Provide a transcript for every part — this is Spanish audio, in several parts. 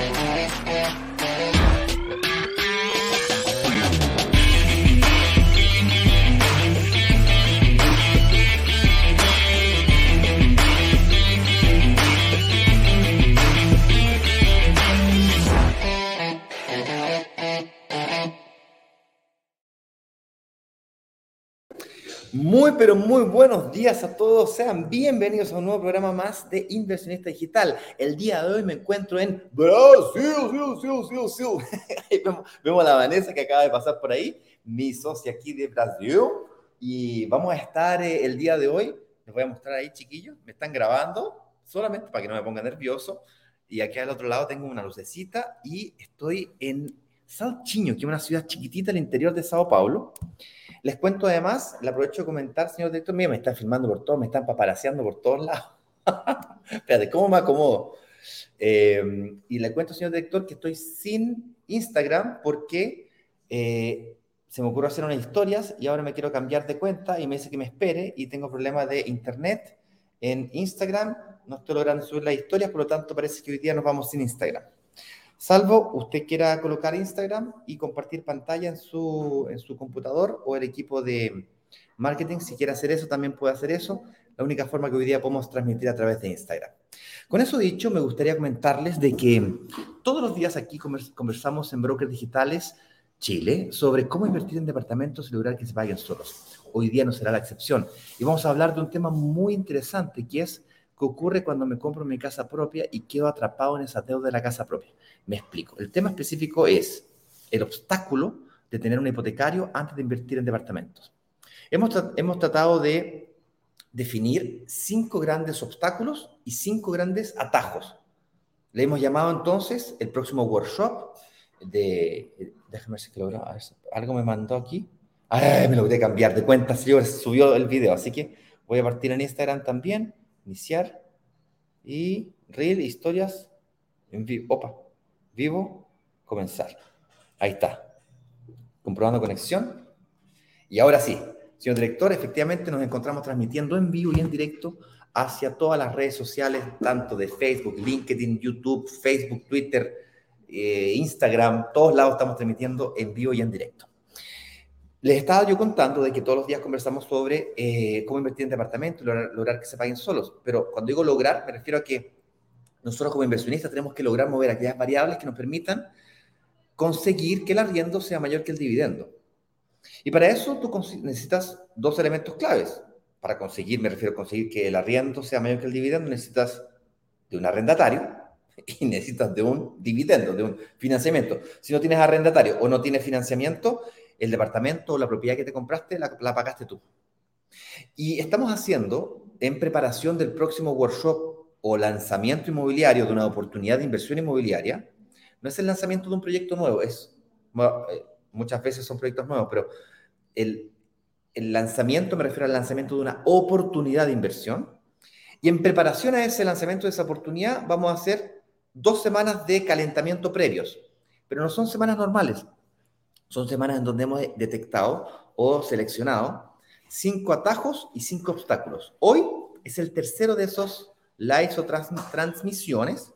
Thank you. Muy, pero muy buenos días a todos. Sean bienvenidos a un nuevo programa más de Inversionista Digital. El día de hoy me encuentro en Brasil, vemos, a la Vanessa que acaba de pasar por ahí, mi socia aquí de Brasil. Y vamos a estar eh, el día de hoy, les voy a mostrar ahí, chiquillos, me están grabando, solamente para que no me ponga nervioso. Y aquí al otro lado tengo una lucecita y estoy en Salchiño, que es una ciudad chiquitita al interior de Sao Paulo. Les cuento además, le aprovecho de comentar, señor director, mira, me están filmando por todos, me están paparaseando por todos lados. Espérate, ¿cómo me acomodo? Eh, y le cuento, señor director, que estoy sin Instagram porque eh, se me ocurrió hacer unas historias y ahora me quiero cambiar de cuenta y me dice que me espere y tengo problemas de internet en Instagram. No estoy logrando subir las historias, por lo tanto parece que hoy día nos vamos sin Instagram. Salvo usted quiera colocar Instagram y compartir pantalla en su, en su computador o el equipo de marketing, si quiere hacer eso, también puede hacer eso. La única forma que hoy día podemos transmitir a través de Instagram. Con eso dicho, me gustaría comentarles de que todos los días aquí conversamos en Brokers Digitales Chile sobre cómo invertir en departamentos y lograr que se paguen solos. Hoy día no será la excepción. Y vamos a hablar de un tema muy interesante que es qué ocurre cuando me compro mi casa propia y quedo atrapado en esa deuda de la casa propia. Me explico. El tema específico es el obstáculo de tener un hipotecario antes de invertir en departamentos. Hemos, hemos tratado de definir cinco grandes obstáculos y cinco grandes atajos. Le hemos llamado entonces el próximo workshop de... Déjame ver si lo Algo me mandó aquí. Ay, me lo voy a cambiar de cuenta, señor. Subió el video, así que voy a partir en Instagram también. Iniciar. Y Reel, historias en vivo. Opa vivo, comenzar. Ahí está. Comprobando conexión. Y ahora sí, señor director, efectivamente nos encontramos transmitiendo en vivo y en directo hacia todas las redes sociales, tanto de Facebook, LinkedIn, YouTube, Facebook, Twitter, eh, Instagram, todos lados estamos transmitiendo en vivo y en directo. Les estaba yo contando de que todos los días conversamos sobre eh, cómo invertir en departamentos, lograr, lograr que se paguen solos, pero cuando digo lograr me refiero a que nosotros como inversionistas tenemos que lograr mover aquellas variables que nos permitan conseguir que el arriendo sea mayor que el dividendo. Y para eso tú necesitas dos elementos claves. Para conseguir, me refiero a conseguir que el arriendo sea mayor que el dividendo, necesitas de un arrendatario y necesitas de un dividendo, de un financiamiento. Si no tienes arrendatario o no tienes financiamiento, el departamento o la propiedad que te compraste la, la pagaste tú. Y estamos haciendo, en preparación del próximo workshop o lanzamiento inmobiliario de una oportunidad de inversión inmobiliaria, no es el lanzamiento de un proyecto nuevo, es, eh, muchas veces son proyectos nuevos, pero el, el lanzamiento me refiero al lanzamiento de una oportunidad de inversión. Y en preparación a ese lanzamiento de esa oportunidad vamos a hacer dos semanas de calentamiento previos, pero no son semanas normales, son semanas en donde hemos detectado o seleccionado cinco atajos y cinco obstáculos. Hoy es el tercero de esos likes o transmisiones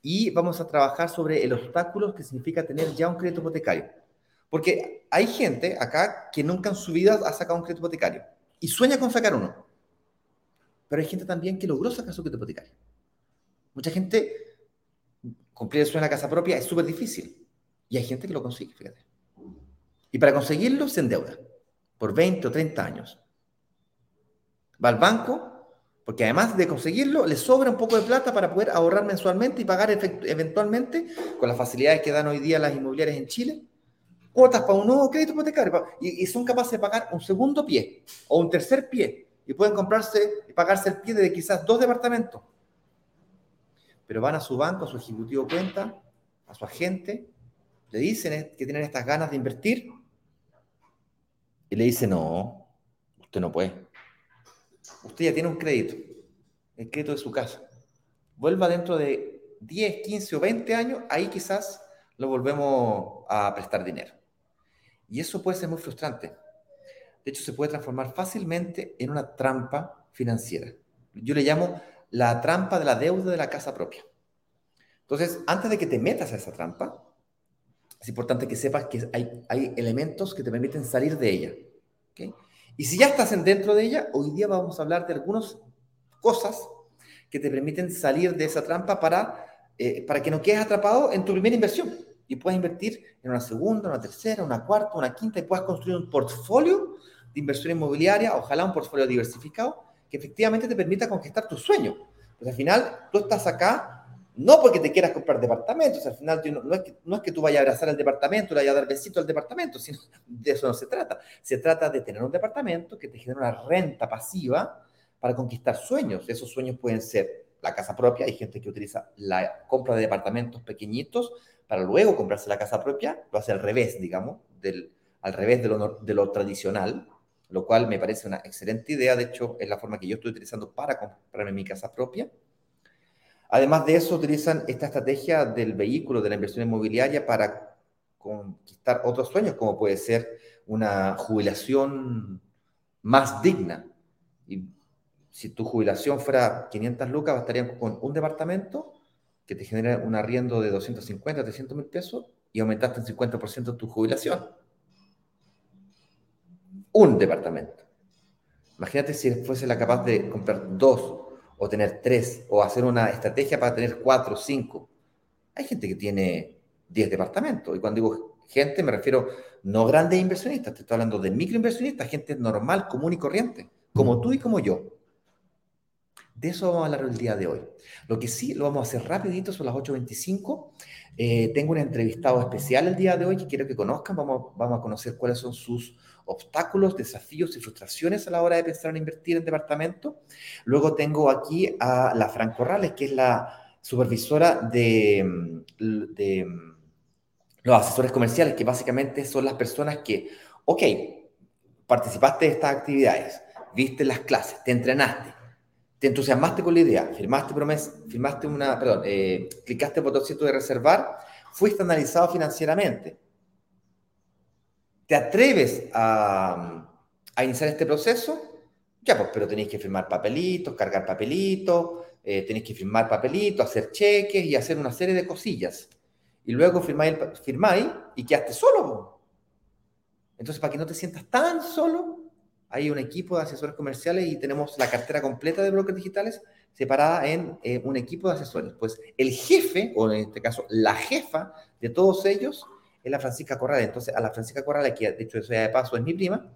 y vamos a trabajar sobre el obstáculo que significa tener ya un crédito hipotecario. Porque hay gente acá que nunca en su vida ha sacado un crédito hipotecario y sueña con sacar uno. Pero hay gente también que logró sacar su crédito hipotecario. Mucha gente cumplir el sueño la casa propia es súper difícil. Y hay gente que lo consigue, fíjate. Y para conseguirlo se endeuda por 20 o 30 años. Va al banco, porque además de conseguirlo, le sobra un poco de plata para poder ahorrar mensualmente y pagar eventualmente, con las facilidades que dan hoy día las inmobiliarias en Chile, cuotas para un nuevo crédito hipotecario. Y, y son capaces de pagar un segundo pie o un tercer pie. Y pueden comprarse y pagarse el pie de quizás dos departamentos. Pero van a su banco, a su ejecutivo cuenta, a su agente, le dicen que tienen estas ganas de invertir y le dicen, no, usted no puede usted ya tiene un crédito, el crédito de su casa. Vuelva dentro de 10, 15 o 20 años, ahí quizás lo volvemos a prestar dinero. Y eso puede ser muy frustrante. De hecho, se puede transformar fácilmente en una trampa financiera. Yo le llamo la trampa de la deuda de la casa propia. Entonces, antes de que te metas a esa trampa, es importante que sepas que hay, elementos que te permiten salir de ella. Y si ya estás dentro de ella, hoy día vamos a hablar de algunas cosas que te permiten salir de esa trampa para, eh, para que no quedes atrapado en tu primera inversión y puedas invertir en una segunda, una tercera, una cuarta, una quinta y puedas construir un portfolio de inversión inmobiliaria, ojalá un portfolio diversificado, que efectivamente te permita conquistar tus sueños. Pues al final tú estás acá no porque te quieras comprar departamentos, al final no, es que, no es que tú vayas a abrazar el departamento, le vayas a dar besito al departamento, sino de eso no se trata. Se trata de tener un departamento que te genere una renta pasiva para conquistar sueños. Esos sueños pueden ser la casa propia, hay gente que utiliza la compra de departamentos pequeñitos para luego comprarse la casa propia, lo hace al revés, digamos, al revés de lo, tradicional, lo cual me parece una excelente idea, de hecho es la forma que yo estoy utilizando para comprarme mi casa propia Además de eso, utilizan esta estrategia del vehículo, de la inversión inmobiliaria, para conquistar otros sueños, como puede ser una jubilación más digna. Si tu jubilación fuera 500 lucas, bastarían con un departamento que te genera un arriendo de 250, 300 mil pesos y aumentaste en 50% tu jubilación. Un departamento. Imagínate si fuese la capaz de comprar dos o tener tres, o hacer una estrategia para tener cuatro, cinco. Hay gente que tiene diez departamentos, y cuando digo gente me refiero no grandes inversionistas, te estoy hablando de microinversionistas, gente normal, común y corriente, como tú y como yo. De eso vamos a hablar el día de hoy. Lo que sí, lo vamos a hacer rapidito, son las 8.25. Eh, tengo un entrevistado especial el día de hoy que quiero que conozcan. Vamos, vamos a conocer cuáles son sus obstáculos, desafíos y frustraciones a la hora de pensar en invertir en departamento. Luego tengo aquí a la Fran Corrales, que es la supervisora de, de los asesores comerciales, que básicamente son las personas que, ok, participaste de estas actividades, viste las clases, te entrenaste, te entusiasmaste con la idea, firmaste promesa, firmaste una, perdón, eh, clicaste el botoncito de reservar, fuiste analizado financieramente, te atreves a, iniciar este proceso, ya pues, pero tenéis que firmar papelitos, cargar papelitos, eh, tenéis que firmar papelitos, hacer cheques y hacer una serie de cosillas. Y luego firmáis, firmáis y quedaste solo. Entonces, para que no te sientas tan solo, hay un equipo de asesores comerciales y tenemos la cartera completa de brokers digitales separada en eh, un equipo de asesores. Pues el jefe, o en este caso la jefa de todos ellos, es la Francisca Corral. Entonces, a la Francisca Corral, que de hecho, eso ya de paso es mi prima,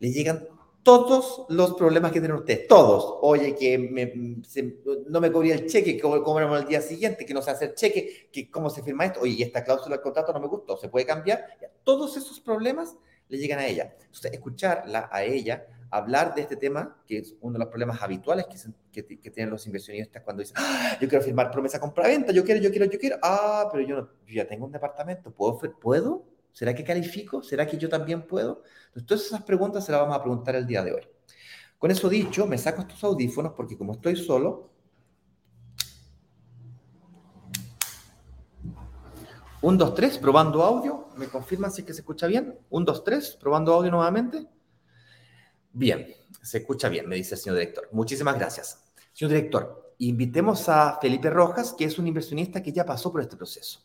le llegan todos los problemas que tienen ustedes, todos. Oye, que no me cubría el cheque, que cobramos el día siguiente, que no se hace el cheque, que cómo se firma esto, oye, y esta cláusula del contrato no me gustó, se puede cambiar. Todos esos problemas le llegan a ella. Entonces, escucharla a ella hablar de este tema, que es uno de los problemas habituales que, que, tienen los inversionistas cuando dicen, ah, yo quiero firmar promesa compra-venta, yo quiero, yo quiero, yo quiero, ah, pero yo, no, ya tengo un departamento, ¿puedo? ¿puedo? ¿Será que califico? ¿Será que yo también puedo? Entonces, todas esas preguntas se las vamos a preguntar el día de hoy. Con eso dicho, me saco estos audífonos porque como estoy solo, un, dos, tres, probando audio. ¿Me confirman si es que se escucha bien? Un, dos, tres, probando audio nuevamente. Bien, se escucha bien, me dice el señor director. Muchísimas gracias. Señor director, invitemos a Felipe Rojas, que es un inversionista que ya pasó por este proceso.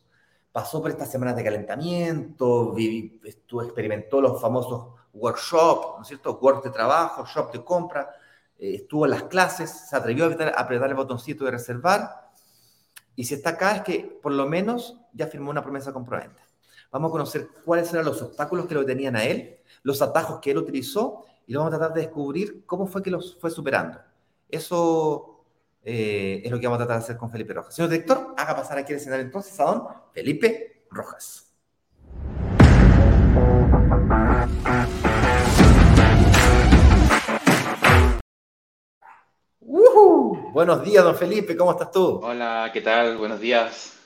Pasó por estas semanas de calentamiento, estuvo, experimentó los famosos workshops, ¿no es cierto? Work de trabajo, shop de compra, eh, estuvo en las clases, se atrevió a apretar, el botoncito de reservar. Y si está acá es que por lo menos ya firmó una promesa comprometida. Vamos a conocer cuáles eran los obstáculos que lo tenían a él, los atajos que él utilizó y vamos a tratar de descubrir cómo fue que los fue superando. Eso eh, es lo que vamos a tratar de hacer con Felipe Rojas. Señor director, haga pasar aquí el escenario entonces a don Felipe Rojas. Buenos días, don Felipe, ¿cómo estás tú? Hola, ¿qué tal? Buenos días.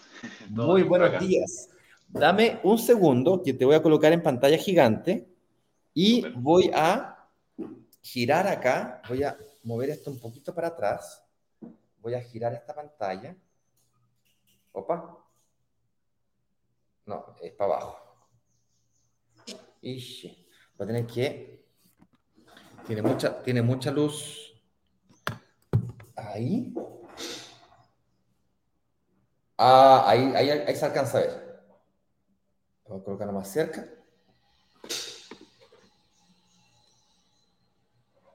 Muy buenos días. Dame un segundo que te voy a colocar en pantalla gigante y voy a girar acá, voy a mover esto un poquito para atrás, voy a girar esta pantalla. Opa. No, es para abajo. Ishi. Voy a tener que... Tiene mucha, tiene mucha luz. Ahí. Ah, ahí, ahí, ahí se alcanza a ver. Vamos a colocarlo más cerca.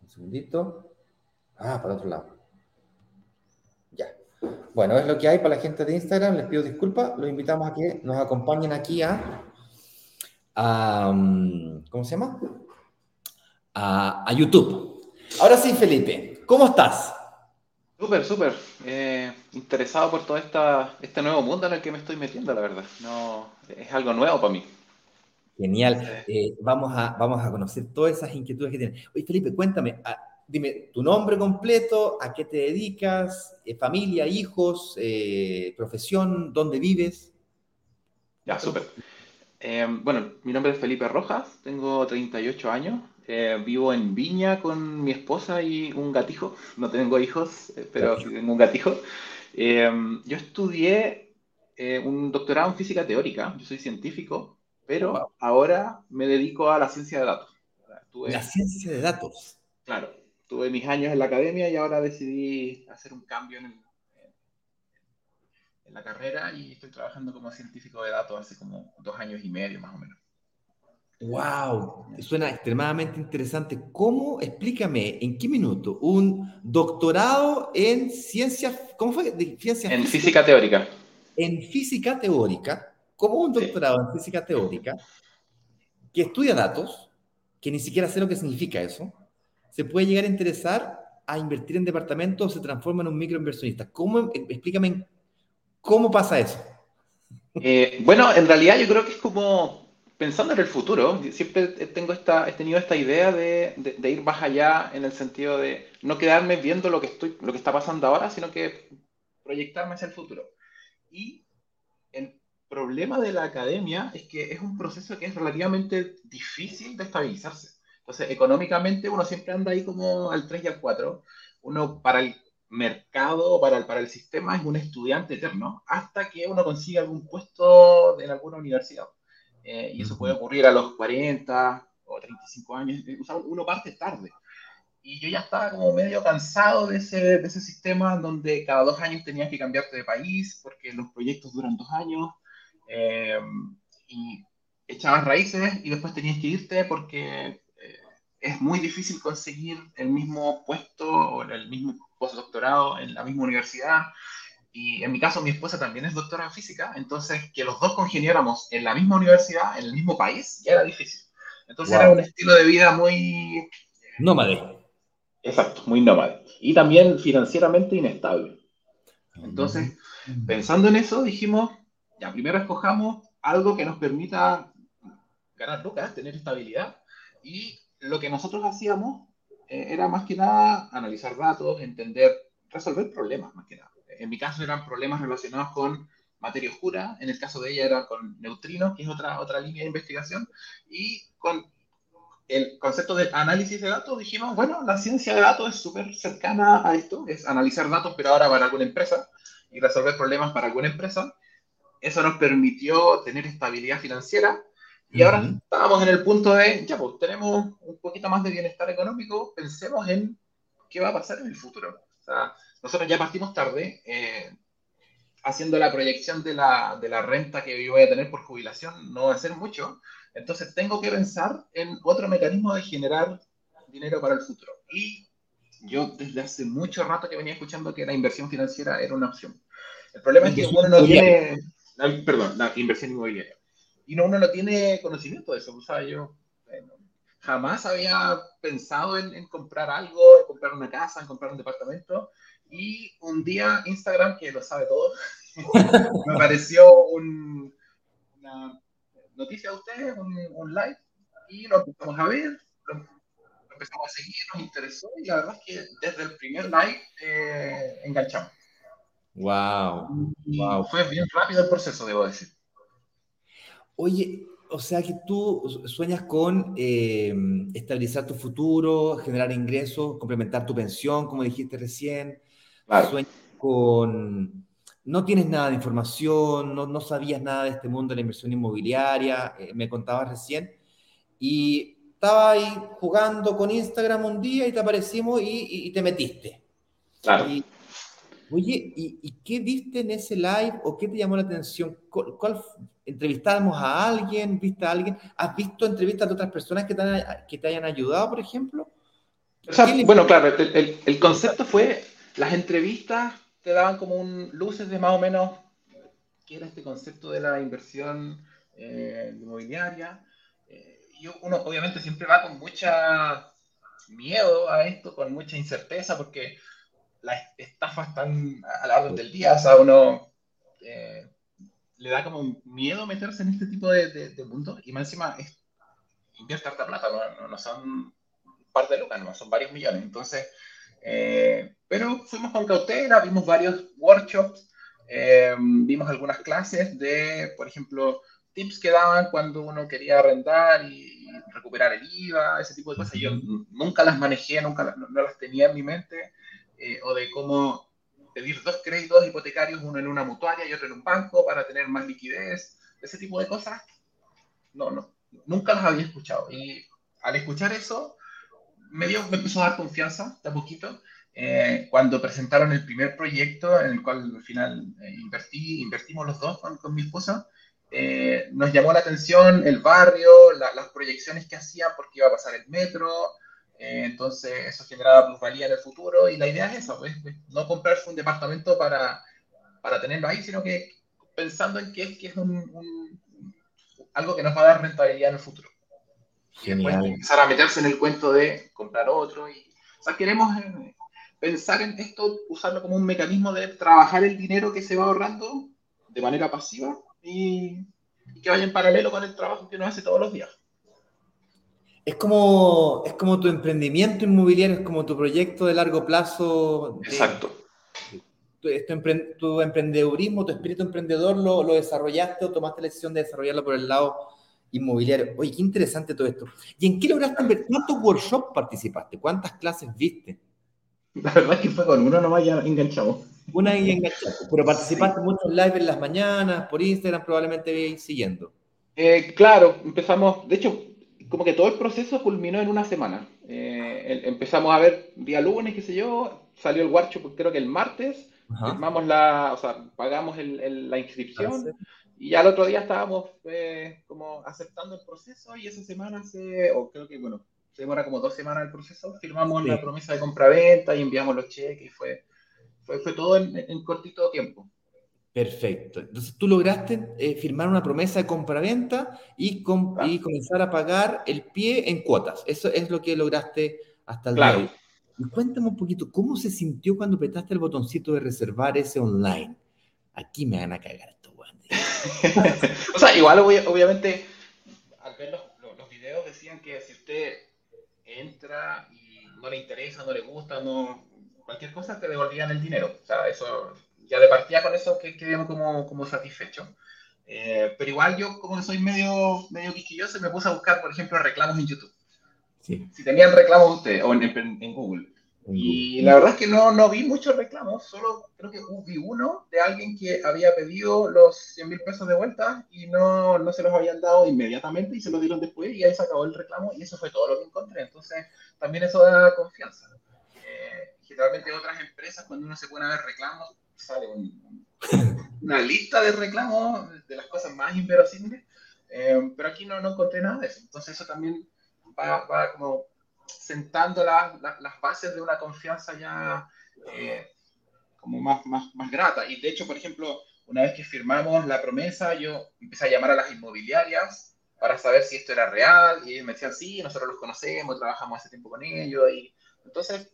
Un segundito. Ah, para otro lado. Ya. Bueno, es lo que hay para la gente de Instagram. Les pido disculpas. Los invitamos a que nos acompañen aquí a. mm, ¿Cómo se llama? A, a YouTube. Ahora sí, Felipe, ¿cómo estás? Súper, súper. Eh, interesado por todo esta, este nuevo mundo en el que me estoy metiendo, la verdad. No, es algo nuevo para mí. Genial. Eh, vamos, a, vamos a conocer todas esas inquietudes que tienes. Oye, Felipe, cuéntame, ah, dime tu nombre completo, a qué te dedicas, eh, familia, hijos, profesión, dónde vives. Ya, súper. bueno, mi nombre es Felipe Rojas, tengo 38 años, eh, vivo en Viña con mi esposa y un gatijo. No tengo hijos, eh, pero tengo un gatijo. Eh, yo estudié un doctorado en física teórica. Yo soy científico, pero ahora me dedico a la ciencia de datos. la ciencia de datos. Claro. Tuve mis años en la academia y ahora decidí hacer un cambio en, en la carrera y estoy trabajando como científico de datos hace como dos años y medio más o menos. Wow, suena extremadamente interesante. ¿Cómo? Explícame, ¿en qué minuto? Un doctorado en ciencias, ¿cómo fue? en física, teórica. En física teórica, ¿cómo un doctorado en física teórica que estudia datos, que ni siquiera sé lo que significa eso, se puede llegar a interesar a invertir en departamentos o se transforma en un microinversionista? ¿Cómo? Explícame, ¿cómo pasa eso? Eh, bueno, en realidad yo creo que es como pensando en el futuro, siempre tengo esta, he tenido esta idea de, ir más allá en el sentido de no quedarme viendo lo que, estoy, lo que está pasando ahora, sino que proyectarme hacia el futuro. Y el problema de la academia es que es un proceso que es relativamente difícil de estabilizarse. Entonces, económicamente uno siempre anda ahí como al 3 y al 4. Uno para el mercado, para el, para el sistema, es un estudiante eterno, hasta que uno consiga algún puesto en alguna universidad. Eh, y eso puede ocurrir a los 40 o 35 años, eh, uno parte tarde. Y yo ya estaba como medio cansado de ese, de ese sistema donde cada dos años tenías que cambiarte de país porque los proyectos duran dos años eh, y echabas raíces y después tenías que irte porque es muy difícil conseguir el mismo puesto o el mismo postdoctorado en la misma universidad y en mi caso mi esposa también es doctora en física, entonces que los dos congeniáramos en la misma universidad, en el mismo país, ya era difícil. Entonces era un estilo de vida muy... Nómade. Exacto, muy nómade. Y también financieramente inestable. Entonces, pensando en eso, dijimos, ya, primero escojamos algo que nos permita ganar lucas, tener estabilidad. Y lo que nosotros hacíamos eh, era más que nada analizar datos, entender, resolver problemas más que nada en mi caso eran problemas relacionados con materia oscura, en el caso de ella era con neutrinos, que es otra, otra línea de investigación, y con el concepto de análisis de datos dijimos, bueno, la ciencia de datos es súper cercana a esto, es analizar datos, pero ahora para alguna empresa, y resolver problemas para alguna empresa. Eso nos permitió tener estabilidad financiera, y ahora estábamos en el punto de, ya pues, tenemos un poquito más de bienestar económico, pensemos en qué va a pasar en el futuro. O sea, nosotros ya partimos tarde, eh, haciendo la proyección de la, de la renta que yo voy a tener por jubilación, no va a ser mucho, entonces tengo que pensar en otro mecanismo de generar dinero para el futuro. Y yo desde hace mucho rato que venía escuchando que la inversión financiera era una opción. El problema es que uno no tiene, perdón, la inversión inmobiliaria. Y no, uno no tiene conocimiento de eso. O sea, yo jamás había pensado en, en, comprar algo, en comprar una casa, en comprar un departamento. Y un día Instagram, que lo sabe todo, me apareció una noticia de ustedes, un, live, y lo empezamos a ver, lo, empezamos a seguir, nos interesó, y la verdad es que desde el primer live eh, enganchamos. Wow, wow. Fue bien rápido el proceso, debo decir. Oye, o sea que tú sueñas con eh, estabilizar tu futuro, generar ingresos, complementar tu pensión, como dijiste recién, Sueñas con... No tienes nada de información, no, no, sabías nada de este mundo de la inversión inmobiliaria, eh, me contabas recién, y estaba ahí jugando con Instagram un día y te aparecimos y, te metiste. Claro. Oye, ¿y, qué viste en ese live o qué te llamó la atención? ¿Cuál, entrevistamos a alguien? ¿Viste a alguien? ¿Has visto entrevistas de otras personas que te, que te hayan ayudado, por ejemplo? bueno, claro, el, concepto fue, las entrevistas te daban como un luces de más o menos qué era este concepto de la inversión eh, inmobiliaria. Eh, y uno obviamente siempre va con mucha miedo a esto, con mucha incerteza, porque las estafas están a la orden del día, o sea, uno eh, le da como miedo meterse en este tipo de, de, mundo, y más encima es invierte harta plata, no, no, son un par de lucas, no, son varios millones, entonces, eh, pero fuimos con cautela, vimos varios workshops, eh, vimos algunas clases de, por ejemplo, tips que daban cuando uno quería arrendar y recuperar el IVA, ese tipo de cosas. Yo nunca las manejé, nunca no, las tenía en mi mente, eh, o de cómo pedir dos créditos hipotecarios, uno en una mutuaria y otro en un banco para tener más liquidez, ese tipo de cosas. No, no, nunca las había escuchado. Y al escuchar eso, me, dio, me empezó a dar confianza de a poquito. Eh, cuando presentaron el primer proyecto en el cual al final eh, invertí, invertimos los dos con, con mi esposa, eh, nos llamó la atención el barrio, las proyecciones que hacían porque iba a pasar el metro, eh, entonces eso generaba plusvalía en el futuro y la idea es esa, pues, no comprarse un departamento para, para tenerlo ahí, sino que pensando en que, que es un, algo que nos va a dar rentabilidad en el futuro. Y después empezar a meterse en el cuento de comprar otro. Y, o sea, queremos eh, pensar en esto, usarlo como un mecanismo de trabajar el dinero que se va ahorrando de manera pasiva y, que vaya en paralelo con el trabajo que uno hace todos los días. Es como, es como tu emprendimiento inmobiliario, es como tu proyecto de largo plazo. Exacto. Tu, tu, emprendedurismo, tu espíritu emprendedor lo, lo, desarrollaste o tomaste la decisión de desarrollarlo por el lado inmobiliario. Oye, qué interesante todo esto. ¿Y en qué lograste invertir? ¿Cuántos workshops participaste? ¿Cuántas clases viste? La verdad es que fue con uno nomás ya enganchamos. Una y enganchaste. Pero participaste mucho en live en las mañanas, por Instagram, probablemente siguiendo. Eh, claro, empezamos, de hecho, como que todo el proceso culminó en una semana. Eh, empezamos a ver día lunes, qué sé yo, salió el workshop creo que el martes, firmamos la, o sea, pagamos la inscripción y ya el otro día estábamos eh, como aceptando el proceso y esa semana se, o creo que, bueno, se demora como dos semanas el proceso, firmamos la promesa de compra-venta y enviamos los cheques y fue fue, todo en, cortito tiempo. Perfecto. Entonces tú lograste eh, firmar una promesa de compraventa y, y comenzar a pagar el pie en cuotas. Eso es lo que lograste hasta el día de hoy. Cuéntame un poquito, ¿cómo se sintió cuando apretaste el botoncito de reservar ese online? Aquí me van a cagar O sea, igual obviamente, al ver los, los, videos decían que si usted entra y no le interesa, no le gusta, no, cualquier cosa te devolvían el dinero. O sea, eso, ya de partida con eso que quedé como, como satisfecho. Eh, pero igual yo, como soy medio, medio quisquilloso, me puse a buscar, por ejemplo, reclamos en YouTube. Sí. Si tenían reclamos ustedes, o en, Google. Y la verdad es que no, no vi muchos reclamos, solo creo que vi uno de alguien que había pedido los 100 mil pesos de vuelta y no, no se los habían dado inmediatamente y se los dieron después y ahí se acabó el reclamo y eso fue todo lo que encontré. Entonces, también eso da confianza generalmente otras empresas, cuando uno se pone a ver reclamos, sale una lista de reclamos de las cosas más inverosímiles, eh, pero aquí no, no encontré nada de eso. Entonces eso también va, va como sentando las bases de una confianza ya eh, como más, más, más grata. Y de hecho, por ejemplo, una vez que firmamos la promesa, yo empecé a llamar a las inmobiliarias para saber si esto era real, y me decían, sí, nosotros los conocemos, trabajamos hace tiempo con ellos, y entonces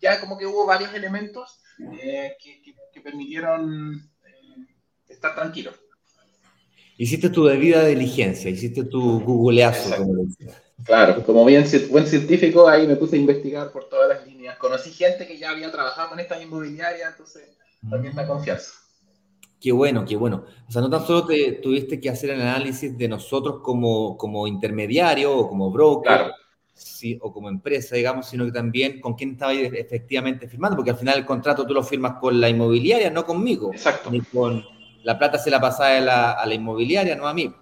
ya como que hubo varios elementos eh, que, permitieron eh, estar tranquilos. Hiciste tu debida diligencia, hiciste tu googleazo, como lo Claro, como bien buen científico, ahí me puse a investigar por todas las líneas. Conocí gente que ya había trabajado en estas inmobiliarias, entonces también me confianza. Qué bueno, qué bueno. O sea, no tan solo te tuviste que hacer el análisis de nosotros como, como intermediario o como broker, claro o como empresa, digamos, sino que también con quién estaba efectivamente firmando, porque al final el contrato tú lo firmas con la inmobiliaria, no conmigo. Exacto. Ni con la plata se la pasa a la, inmobiliaria, no a mí.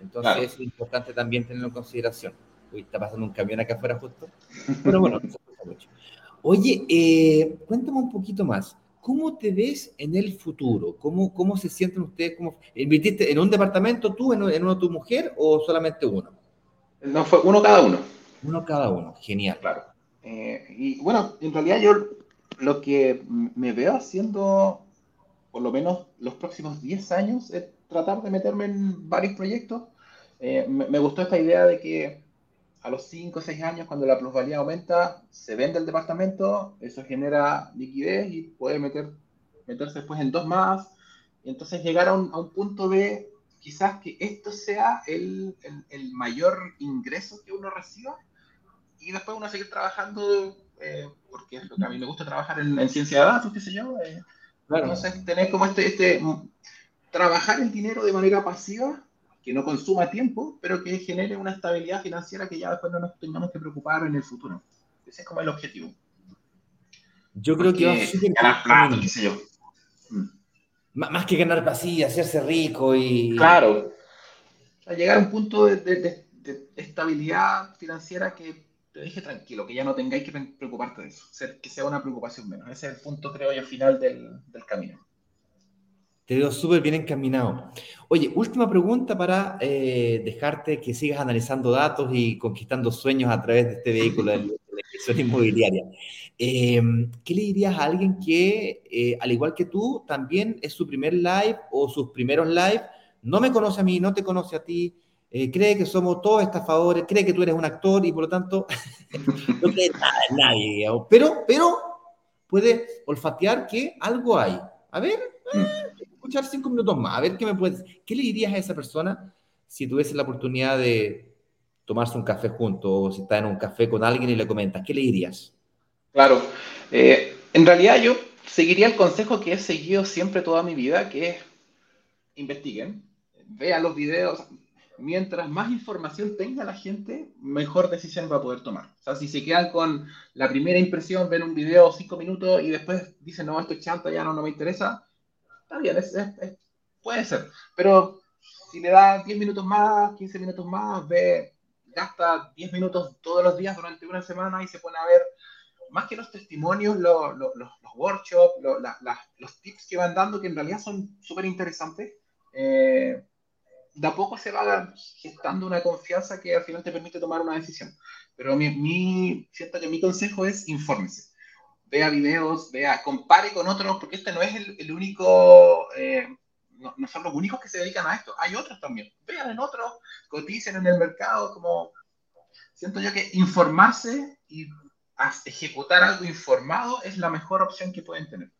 Entonces es importante también tenerlo en consideración. Uy, está pasando un camión acá afuera justo. Pero bueno, Oye, eh, cuéntame un poquito más. ¿Cómo te ves en el futuro? ¿Cómo, cómo se sienten ustedes? ¿Cómo, ¿Invirtiste en un departamento tú, en, en uno tu mujer o solamente uno? No, fue uno cada uno. Uno cada uno, genial. Claro. Eh, y bueno, en realidad yo lo que me veo haciendo, por lo menos los próximos 10 años, es tratar de meterme en varios proyectos. Eh, me, gustó esta idea de que a los 5 o 6 años, cuando la plusvalía aumenta, se vende el departamento, eso genera liquidez y puede meter, meterse después en dos más. Y entonces llegar a un, a un punto de quizás que esto sea el, el, mayor ingreso que uno reciba y después uno seguir trabajando, eh, porque es lo que a mí me gusta trabajar en, ciencia de datos, qué sé yo. Eh. Entonces, tener como este, este, trabajar el dinero de manera pasiva, que no consuma tiempo, pero que genere una estabilidad financiera que ya después no nos tengamos que preocupar en el futuro. Ese es como el objetivo. Yo creo que va ganar qué sé yo. Mm más que ganar así, hacerse rico y... Claro. llegar a un punto de, estabilidad financiera que te deje tranquilo, que ya no tengáis que preocuparte de eso, que sea una preocupación menos. Ese es el punto, creo yo, final del, camino. Te veo súper bien encaminado. Oye, última pregunta para eh, dejarte que sigas analizando datos y conquistando sueños a través de este vehículo de la inversión inmobiliaria. Em, ¿Qué le dirías a alguien que, eh, al igual que tú, también es su primer live o sus primeros live, no me conoce a mí, no te conoce a ti, eh, cree que somos todos estafadores, cree que tú eres un actor y por lo tanto no cree nada en nadie, Pero, pero puede olfatear que algo hay. A ver, eh, escuchar cinco minutos más, a ver qué me puedes. ¿Qué le dirías a esa persona si tuviese la oportunidad de tomarse un café junto o si está en un café con alguien y le comentas? ¿Qué le dirías? Claro. Eh, en realidad yo seguiría el consejo que he seguido siempre toda mi vida, que es investiguen, vean los videos. Mientras más información tenga la gente, mejor decisión va a poder tomar. O sea, si se quedan con la primera impresión, ven un video cinco minutos y después dicen, no, esto es chanta, ya no, no me interesa, está bien, puede ser. Pero si le dan 10 minutos más, 15 minutos más, ve, gasta 10 minutos todos los días durante una semana y se pone a ver más que los testimonios, los workshops, los tips que van dando, que en realidad son súper interesantes, eh, de a poco se va gestando una confianza que al final te permite tomar una decisión. Pero mi, siento que mi consejo es infórmese. Vea videos, vea, compare con otros, porque este no es el, único, eh, no, no, son los únicos que se dedican a esto. Hay otros también. Vean en otros, coticen en el mercado, como siento yo que informarse y ejecutar algo informado es la mejor opción que pueden tener.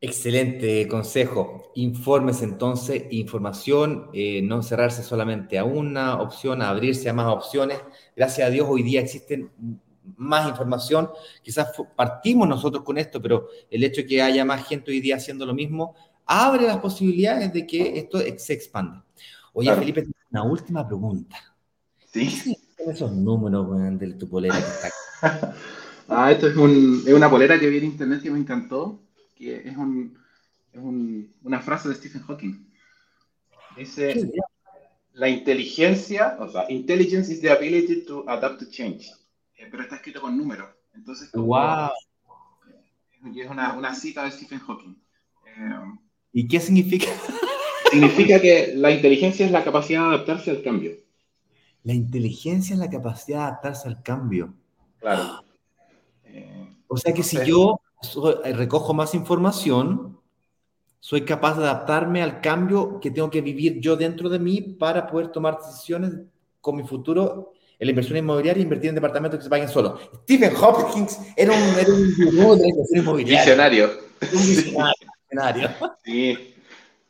Excelente consejo. Informes entonces, información, eh, no cerrarse solamente a una opción, a abrirse a más opciones. Gracias a Dios hoy día existen más información. Quizás partimos nosotros con esto, pero el hecho de que haya más gente hoy día haciendo lo mismo abre las posibilidades de que esto se expanda. Oye, Felipe, una última pregunta. Sí esos números, de tu polera ah, esto es, un, es, una polera que vi en internet que me encantó, que es, un, es un, una frase de Stephen Hawking. Dice, la inteligencia, o sea, intelligence is the ability to adapt to change. Eh, pero está escrito con números. Entonces, wow. Y es una, una, cita de Stephen Hawking. Eh, ¿Y qué significa? significa que la inteligencia es la capacidad de adaptarse al cambio. La inteligencia es la capacidad de adaptarse al cambio. Claro. o sea que si yo eh, recojo más información, soy capaz de adaptarme al cambio que tengo que vivir yo dentro de mí para poder tomar decisiones con mi futuro en la inversión inmobiliaria e invertir en departamentos que se paguen solo. Stephen Hopkins era un, era un de la inversión inmobiliaria. Visionario. Un visionario. Sí.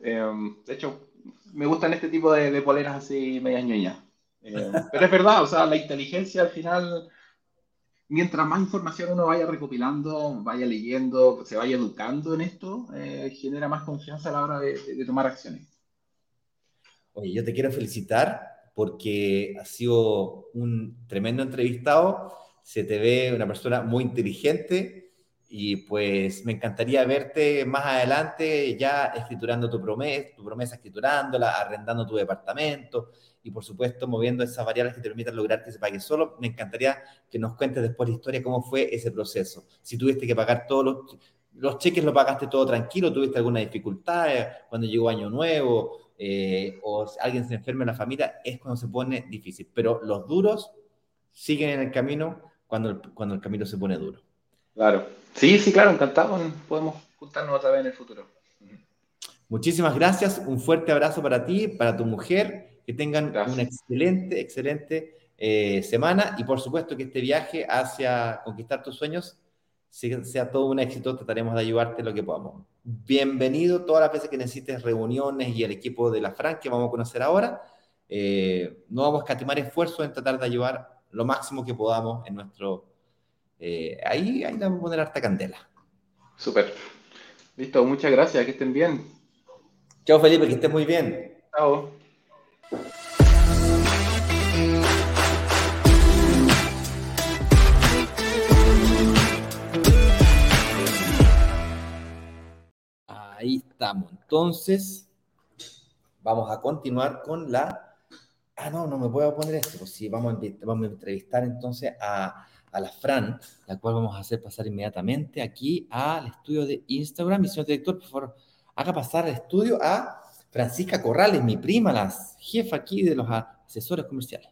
Em, de hecho, me gustan este tipo de, de poleras así medias ñoñas. Eh, pero es verdad, o sea, la inteligencia al final, mientras más información uno vaya recopilando, vaya leyendo, se vaya educando en esto, eh, genera más confianza a la hora de, tomar acciones. Oye, yo te quiero felicitar porque has sido un tremendo entrevistado, se te ve una persona muy inteligente y pues me encantaría verte más adelante ya escriturando tu promesa, tu promesa escriturándola, arrendando tu departamento y por supuesto moviendo esas variables que te permitan lograr que se pague solo. Me encantaría que nos cuentes después la historia, cómo fue ese proceso. Si tuviste que pagar todos los, los cheques, lo pagaste todo tranquilo, tuviste alguna dificultad eh, cuando llegó Año Nuevo eh, o alguien se enferma en la familia, es cuando se pone difícil. Pero los duros siguen en el camino cuando cuando el camino se pone duro. Claro. Sí, sí, claro, encantado. Podemos juntarnos otra vez en el futuro. Muchísimas gracias. Un fuerte abrazo para ti, para tu mujer. Que tengan una excelente, excelente eh, semana y por supuesto que este viaje hacia conquistar tus sueños sea, todo un éxito. Trataremos de ayudarte lo que podamos. Bienvenido todas las veces que necesites reuniones y el equipo de la Fran que vamos a conocer ahora. Eh, no vamos a escatimar esfuerzos en tratar de ayudar lo máximo que podamos en nuestro eh, ahí, ahí le vamos a poner harta candela. Súper. Listo, muchas gracias, que estén bien. Chao Felipe, que estés muy bien. Chao. Ahí estamos. Entonces, vamos a continuar con la... Ah, no, no me puedo poner esto. Pues sí, vamos vamos a entrevistar entonces a a la Fran, la cual vamos a hacer pasar inmediatamente aquí al estudio de Instagram. Mi señor director, por favor, haga pasar al estudio a Francisca Corrales, mi prima, la jefa aquí de los asesores comerciales.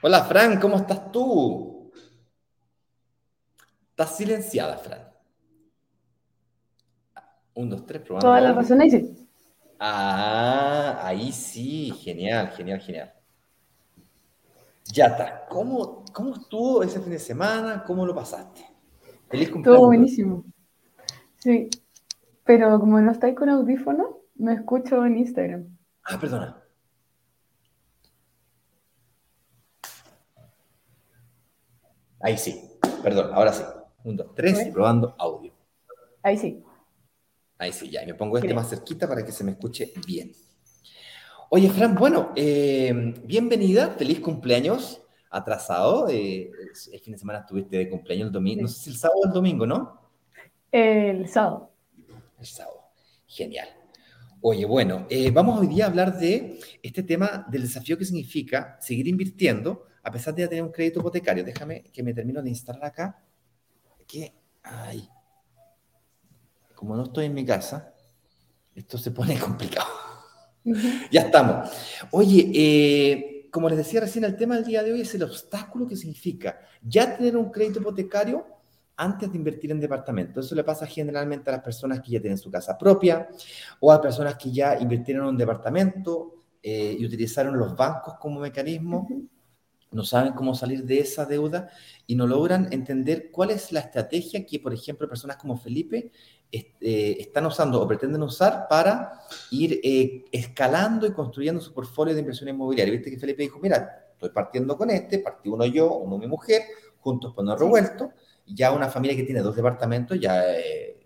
Hola, Fran, ¿cómo estás tú? Estás silenciada, Fran. Un, dos, tres, probando. Toda la razón ahí sí. Ah, ahí sí, genial, genial, genial. Ya está. ¿Cómo, ¿Cómo estuvo ese fin de semana? ¿Cómo lo pasaste? Feliz cumpleaños. Estuvo buenísimo. Sí, pero como no estáis con audífono, me escucho en Instagram. Ah, perdona. Ahí sí, perdón, ahora sí. Un, dos, tres, probando audio. Ahí sí. Ahí sí, ya. me pongo este más cerquita para que se me escuche bien. Oye, Fran, bueno, eh, bienvenida, feliz cumpleaños atrasado. Eh, el fin de semana estuviste de cumpleaños el domingo, no sé si el sábado o el domingo, ¿no? El sábado. El sábado, genial. Oye, bueno, eh, vamos hoy día a hablar de este tema del desafío que significa seguir invirtiendo a pesar de ya tener un crédito hipotecario. Déjame que me termino de instalar acá. Que, ay, como no estoy en mi casa, esto se pone complicado. ya estamos. Oye, eh, como les decía recién, el tema del día de hoy es el obstáculo que significa ya tener un crédito hipotecario antes de invertir en departamento. Eso le pasa generalmente a las personas que ya tienen su casa propia o a personas que ya invirtieron en un departamento eh, y utilizaron los bancos como mecanismo, no saben cómo salir de esa deuda y no logran entender cuál es la estrategia que, por ejemplo, personas como Felipe eh, están usando o pretenden usar para ir eh, escalando y construyendo su portfolio de inversión inmobiliaria. Viste que Felipe dijo, mira, estoy partiendo con este, partí uno yo, uno mi mujer, juntos por no revuelto, ya una familia que tiene dos departamentos, ya eh,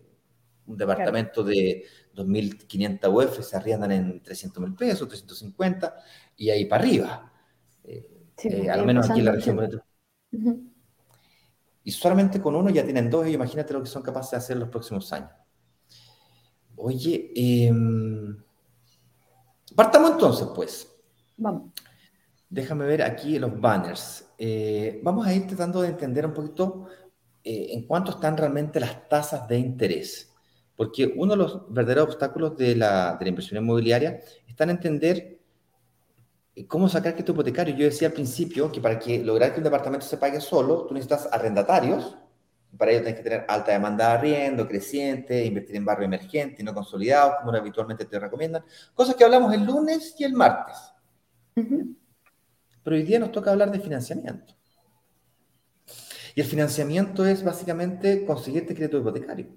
un departamento de 2.500 UF se arriendan en 300 mil pesos, 350, y ahí para arriba. al menos aquí en la región. Y solamente con uno ya tienen dos y imagínate lo que son capaces de hacer en los próximos años. Oye, em, partamos entonces, pues. Vamos. Déjame ver aquí los banners. Eh, vamos a ir tratando de entender un poquito eh, en cuánto están realmente las tasas de interés. Porque uno de los verdaderos obstáculos de la, de la inversión inmobiliaria está en entender ¿Cómo sacar crédito hipotecario? Yo decía al principio que para que lograr que un departamento se pague solo, tú necesitas arrendatarios. Para ello tienes que tener alta demanda de arriendo, creciente, invertir en barrio emergente, no consolidado, como habitualmente te recomiendan. Cosas que hablamos el lunes y el martes. Pero hoy día nos toca hablar de financiamiento. Y el financiamiento es básicamente conseguirte crédito hipotecario.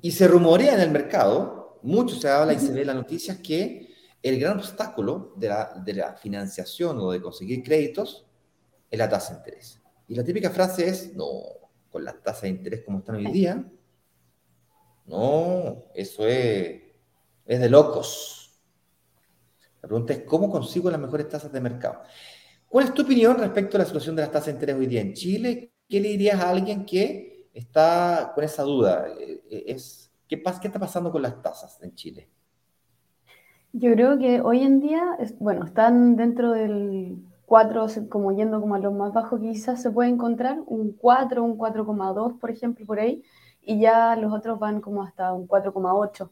Y se rumorea en el mercado, mucho se habla y se ve en las noticias que el gran obstáculo de la, financiación o de conseguir créditos es la tasa de interés. Y la típica frase es, no, con las tasas de interés como están hoy día, no, eso es Es de locos. La pregunta es, ¿cómo consigo las mejores tasas de mercado? ¿Cuál es tu opinión respecto a la situación de las tasas de interés hoy día en Chile? ¿Qué le dirías a alguien que está con esa duda? Eh, eh, es, ¿qué, ¿Qué está pasando con las tasas en Chile? Yo creo que hoy en día, bueno, están dentro del 4, como yendo como a lo más bajo quizás se puede encontrar, un 4, un 4,2 por ejemplo, por ahí, y ya los otros van como hasta un 4,8.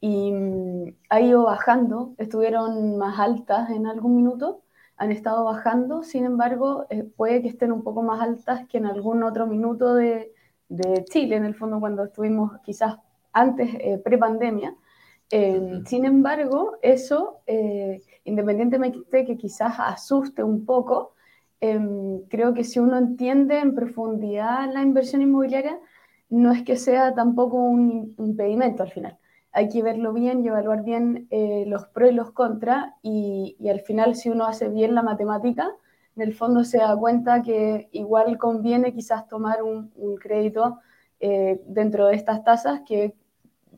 Y mm, ha ido bajando, estuvieron más altas en algún minuto, han estado bajando, sin embargo, eh, puede que estén un poco más altas que en algún otro minuto de, de Chile, en el fondo cuando estuvimos quizás antes, eh, pre-pandemia, Em, sin embargo, eso, eh, independientemente de que quizás asuste un poco, em, creo que si uno entiende en profundidad la inversión inmobiliaria, no es que sea tampoco un impedimento al final. Hay que verlo bien y evaluar bien eh, los pros y los contras y, al final si uno hace bien la matemática, en el fondo se da cuenta que igual conviene quizás tomar un, crédito eh, dentro de estas tasas que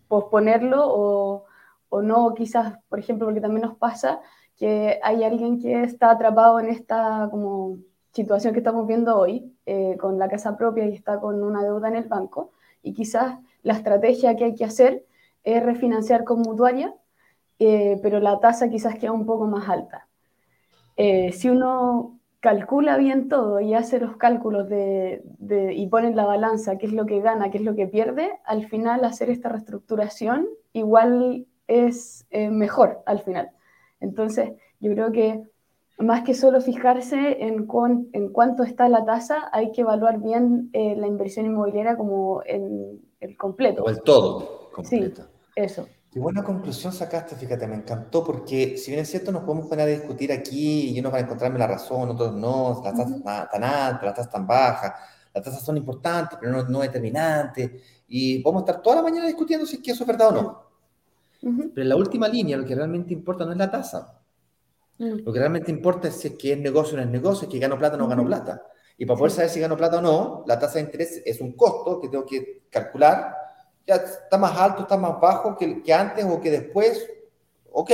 posponerlo o, o no, quizás, por ejemplo, porque también nos pasa que hay alguien que está atrapado en esta como situación que estamos viendo hoy, eh, con la casa propia y está con una deuda en el banco, y quizás la estrategia que hay que hacer es refinanciar con mutuaria, eh, pero la tasa quizás queda un poco más alta. Eh, si uno calcula bien todo y hace los cálculos de, y pone en la balanza qué es lo que gana, qué es lo que pierde, al final hacer esta reestructuración igual es eh, mejor al final. Entonces, yo creo que más que solo fijarse en, en cuánto está la tasa, hay que evaluar bien eh, la inversión inmobiliaria como en el completo. O el todo completo. Sí, eso. Qué buena conclusión sacaste, fíjate, me encantó porque si bien es cierto nos podemos poner a discutir aquí y unos van a encontrarme la razón, otros no, las tasas están tan altas, las tasas tan bajas, las tasas son importantes pero no, no determinantes y podemos estar toda la mañana discutiendo si es que eso es verdad o no. Pero en la última línea lo que realmente importa no es la tasa. Mm. Lo que realmente importa es si es que es negocio o no es negocio, si que gano plata o no gano plata. Y para poder saber si gano plata o no, la tasa de interés es un costo que tengo que calcular ya está más alto, está más bajo que, que antes o que después, ok,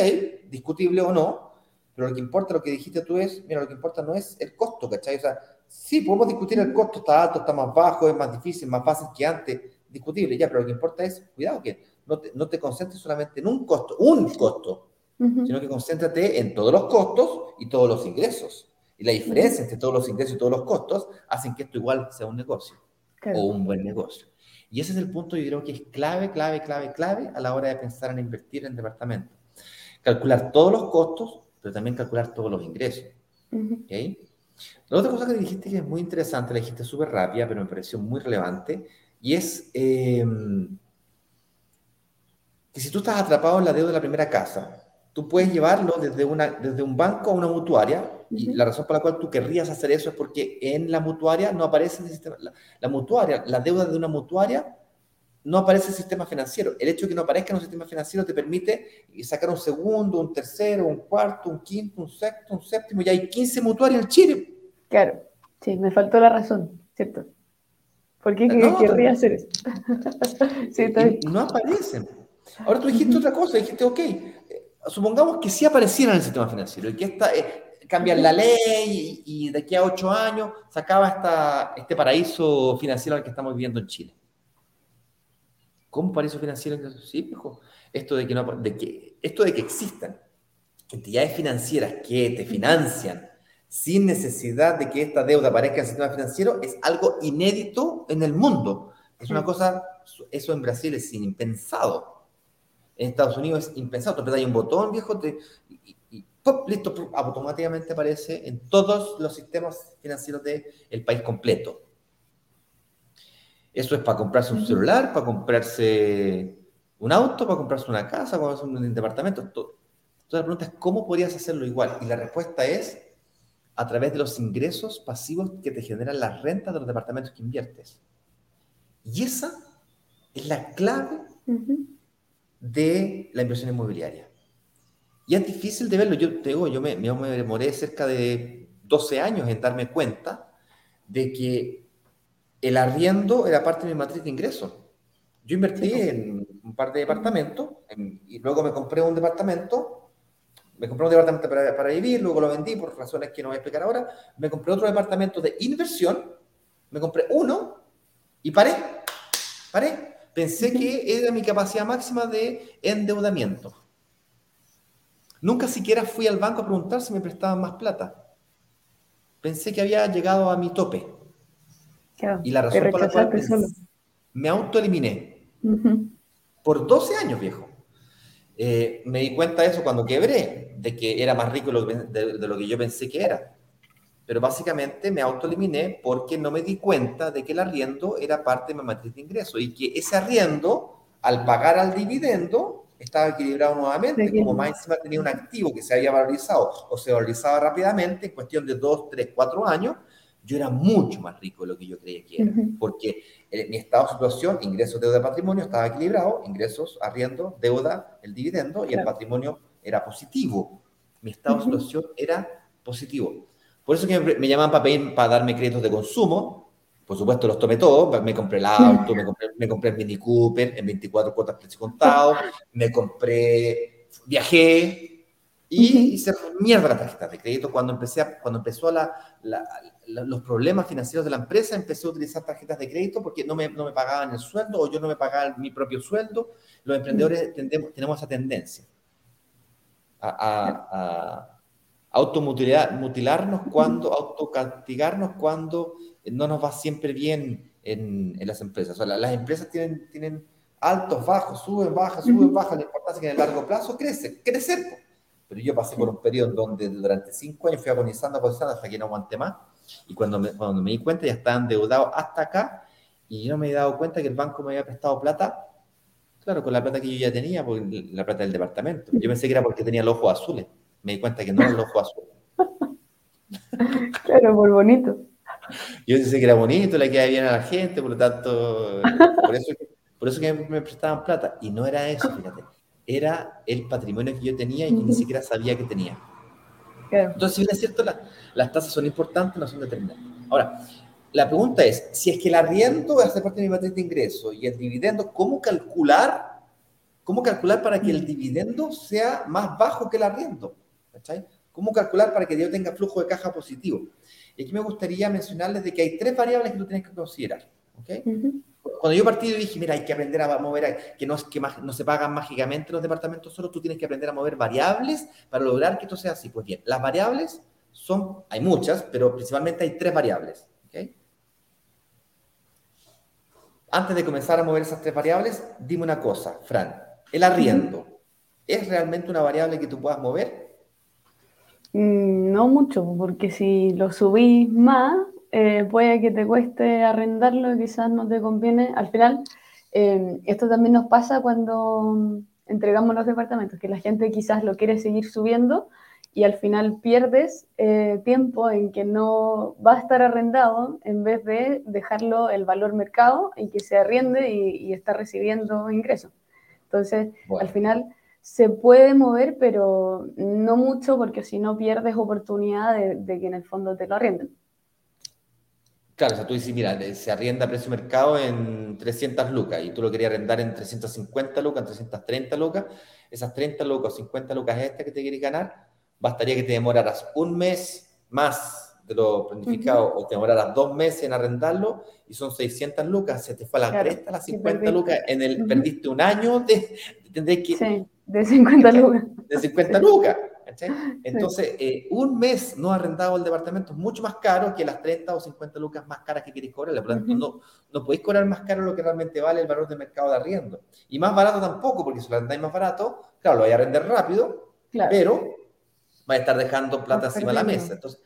discutible o no, pero lo que importa, lo que dijiste tú es, mira, lo que importa no es el costo, ¿cachai? O sea, sí, podemos discutir el costo, está alto, está más bajo, es más difícil, más fácil que antes, discutible, ya, pero lo que importa es, cuidado, que no te, no te concentres solamente en un costo, un costo, sino que concéntrate en todos los costos y todos los ingresos. Y la diferencia entre todos los ingresos y todos los costos hacen que esto igual sea un negocio o un buen negocio. Y ese es el punto, yo creo que es clave, clave, clave, clave a la hora de pensar en invertir en departamento. Calcular todos los costos, pero también calcular todos los ingresos. La otra cosa que dijiste que es muy interesante, la dijiste súper rápida, pero me pareció muy relevante, y es em, que si tú estás atrapado en la deuda de la primera casa, tú puedes llevarlo desde, una, desde un banco a una mutuaria, y la razón por la cual tú querrías hacer eso es porque en la mutuaria no aparece el sistema, la, mutuaria, la deuda de una mutuaria no aparece el sistema financiero. El hecho de que no aparezca en un sistema financiero te permite sacar un segundo, un tercero, un cuarto, un quinto, un sexto, un séptimo, y hay 15 mutuarias en Chile. Claro, sí, me faltó la razón, ¿cierto? ¿Por qué querría hacer eso? no aparecen. Ahora tú dijiste otra cosa, dijiste, ok, supongamos que sí apareciera en el sistema financiero y que esta, eh, cambian la ley y, de aquí a ocho años se acaba esta, este paraíso financiero al que estamos viviendo en Chile. ¿Cómo paraíso financiero? Sí, hijo. Esto de que, no, de que, esto de que existan entidades financieras que te financian sin necesidad de que esta deuda aparezca en el sistema financiero es algo inédito en el mundo. Es una cosa, eso en Brasil es impensado en Estados Unidos es impensado. Tú apretas un botón, viejo, y, ¡pop! listo, automáticamente aparece en todos los sistemas financieros del país completo. Eso es para comprarse un celular, para comprarse un auto, para comprarse una casa, para comprarse un departamento. Entonces la pregunta es, ¿cómo podrías hacerlo igual? Y la respuesta es a través de los ingresos pasivos que te generan las rentas de los departamentos que inviertes. Y esa es la clave de la inversión inmobiliaria. Y es difícil de verlo. Yo te digo, yo me, me demoré cerca de 12 años en darme cuenta de que el arriendo era parte de mi matriz de ingresos. Yo invertí en un par de departamentos y luego me compré un departamento. Me compré un departamento para, para, vivir, luego lo vendí por razones que no voy a explicar ahora. Me compré otro departamento de inversión. Me compré uno y paré. Paré. Pensé que era mi capacidad máxima de endeudamiento. Nunca siquiera fui al banco a preguntar si me prestaban más plata. Pensé que había llegado a mi tope. y la razón por la cual me autoeliminé. Por 12 años, viejo. Eh, me di cuenta de eso cuando quebré, de que era más rico de, lo que yo pensé que era. Pero básicamente me autoeliminé porque no me di cuenta de que el arriendo era parte de mi matriz de ingreso y que ese arriendo, al pagar al dividendo, estaba equilibrado nuevamente, como más encima tenía un activo que se había valorizado o se valorizaba rápidamente en cuestión de 2, 3, 4 años, yo era mucho más rico de lo que yo creía que era, porque mi estado de situación, ingresos, deuda, patrimonio, estaba equilibrado, ingresos, arriendo, deuda, el dividendo, y el patrimonio era positivo. Mi estado de situación era positivo. Por eso que me, llamaban para para darme créditos de consumo, por supuesto los tomé todos, me compré el auto, me compré, me compré el Mini Cooper en 24 cuotas precio contado, me compré, viajé, y hice mierda la tarjeta de crédito. Cuando, empecé cuando empezó la, los problemas financieros de la empresa, empecé a utilizar tarjetas de crédito porque no me, no me pagaban el sueldo o yo no me pagaba mi propio sueldo. Los emprendedores tenemos esa tendencia a, a, a automutilarnos cuando, autocastigarnos cuando no nos va siempre bien en, en las empresas. O sea, las empresas tienen, tienen altos, bajos, suben, bajan, suben, bajan. La importancia es que en el largo plazo crece, crecer pero yo pasé por un periodo donde durante cinco años fui agonizando, agonizando hasta que no aguanté más. Y cuando me, cuando me di cuenta ya estaba endeudado hasta acá y yo no me he dado cuenta que el banco me había prestado plata, claro, con la plata que yo ya tenía, la plata del departamento. Yo pensé que era porque tenía los ojos azules. Me di cuenta que no eran los ojos azules. Claro, muy bonito. Yo pensé que era bonito, le quedaba bien a la gente, por lo tanto, por eso, por eso que me prestaban plata. Y no era eso, fíjate era el patrimonio que yo tenía y que ni siquiera sabía que tenía. Entonces, si bien es cierto, las tasas son importantes, no son determinantes. Ahora, la pregunta es, si es que el arriendo hace parte de mi matriz de ingreso y el dividendo, ¿cómo calcular, cómo calcular para que el dividendo sea más bajo que el arriendo? ¿Cómo calcular para que yo tenga flujo de caja positivo? Y aquí me gustaría mencionarles de que hay tres variables que tú tienes que considerar. ¿okay? cuando yo partí dije, mira, hay que aprender a mover, que no, que no se pagan mágicamente los departamentos solo, tú tienes que aprender a mover variables para lograr que esto sea así. Pues bien, las variables son, hay muchas, pero principalmente hay tres variables. Antes de comenzar a mover esas tres variables, dime una cosa, Fran, el arriendo, ¿es realmente una variable que tú puedas mover? Mm, no mucho, porque si lo subís más, eh, puede que te cueste arrendarlo, quizás no te conviene. Al final, eh, esto también nos pasa cuando entregamos los departamentos, que la gente quizás lo quiere seguir subiendo y al final pierdes eh, tiempo en que no va a estar arrendado en vez de dejarlo el valor mercado y que se arriende y, y está recibiendo ingresos. Entonces, al final se puede mover, pero no mucho porque si no pierdes oportunidad de, de que en el fondo te lo arrienden. Claro, o sea, tú dices, mira, se arrienda a precio mercado en 300 lucas y tú lo querías arrendar en 350 lucas, en 330 lucas, esas 30 lucas o 50 lucas estas que te quieres ganar, bastaría que te demoraras un mes más de lo planificado o te demoraras dos meses en arrendarlo y son 600 lucas, se te fue a la cresta las 50 lucas, en el, perdiste un año, de, tendré que... Sí, de 50 lucas. De 50 lucas. Entonces, eh, un mes no arrendado el departamento es mucho más caro que las 30 o 50 lucas más caras que queréis cobrar. Por lo tanto, no, no podéis cobrar más caro lo que realmente vale el valor de mercado de arriendo. Y más barato tampoco, porque si lo arrendáis más barato, claro, lo vais a arrendar rápido, pero va a estar dejando plata encima de la mesa. Entonces,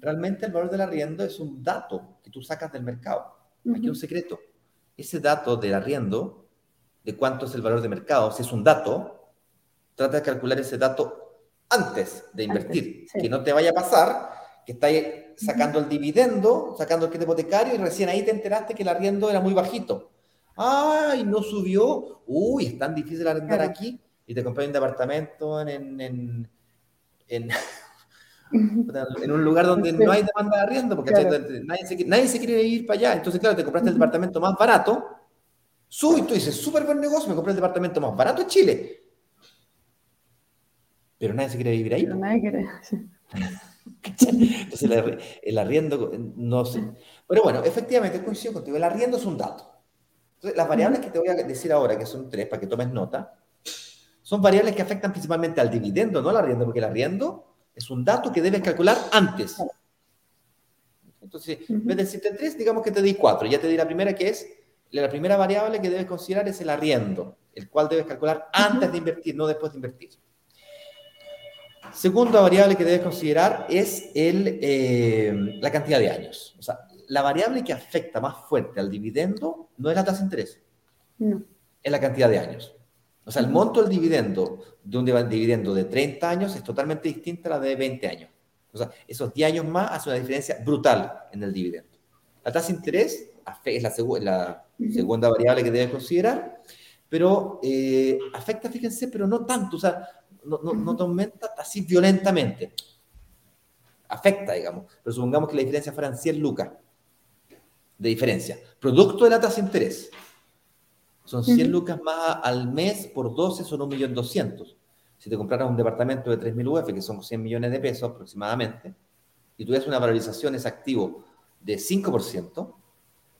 realmente el valor del arriendo es un dato que tú sacas del mercado. Aquí un secreto. Ese dato del arriendo, de cuánto es el valor de mercado, si es un dato, trata de calcular ese dato antes de invertir. Que no te vaya a pasar que estás sacando el dividendo, sacando el crédito hipotecario y recién ahí te enteraste que el arriendo era muy bajito. ¡Ay, no subió! ¡Uy, es tan difícil arrendar aquí! Y te compré un departamento en, en, en, un lugar donde no hay demanda de arriendo, porque nadie, se, nadie, se, quiere ir para allá. Entonces, claro, te compraste el departamento más barato Sube y tú dices, súper buen negocio, me compré el departamento más barato en Chile. Pero nadie se quiere vivir ahí. Pero nadie quiere. Entonces el, arriendo, no sé. Pero bueno, efectivamente, coincido contigo, el arriendo es un dato. Entonces, las variables que te voy a decir ahora, que son tres, para que tomes nota, son variables que afectan principalmente al dividendo, no al arriendo, porque el arriendo es un dato que debes calcular antes. Entonces, en vez de decirte tres, digamos que te di cuatro. Ya te di la primera que es, la primera variable que debes considerar es el arriendo, el cual debes calcular antes de invertir, no después de invertir. Segunda variable que debes considerar es el, eh, la cantidad de años. O sea, la variable que afecta más fuerte al dividendo no es la tasa de interés, no. es la cantidad de años. O sea, el monto del dividendo de un dividendo de 30 años es totalmente distinta a la de 20 años. O sea, esos 10 años más hacen una diferencia brutal en el dividendo. La tasa de interés es la, segunda variable que debes considerar, pero eh, afecta, fíjense, pero no tanto. O sea, no, no, no te aumenta así violentamente. Afecta, digamos. Pero supongamos que la diferencia fueran 100 lucas de diferencia. Producto de la tasa de interés. Son 100 lucas más al mes por 12 son 1.200.000. Si te compraras un departamento de 3.000 UF, que son 100 millones de pesos aproximadamente, y tuvieras una valorización ese activo de 5%,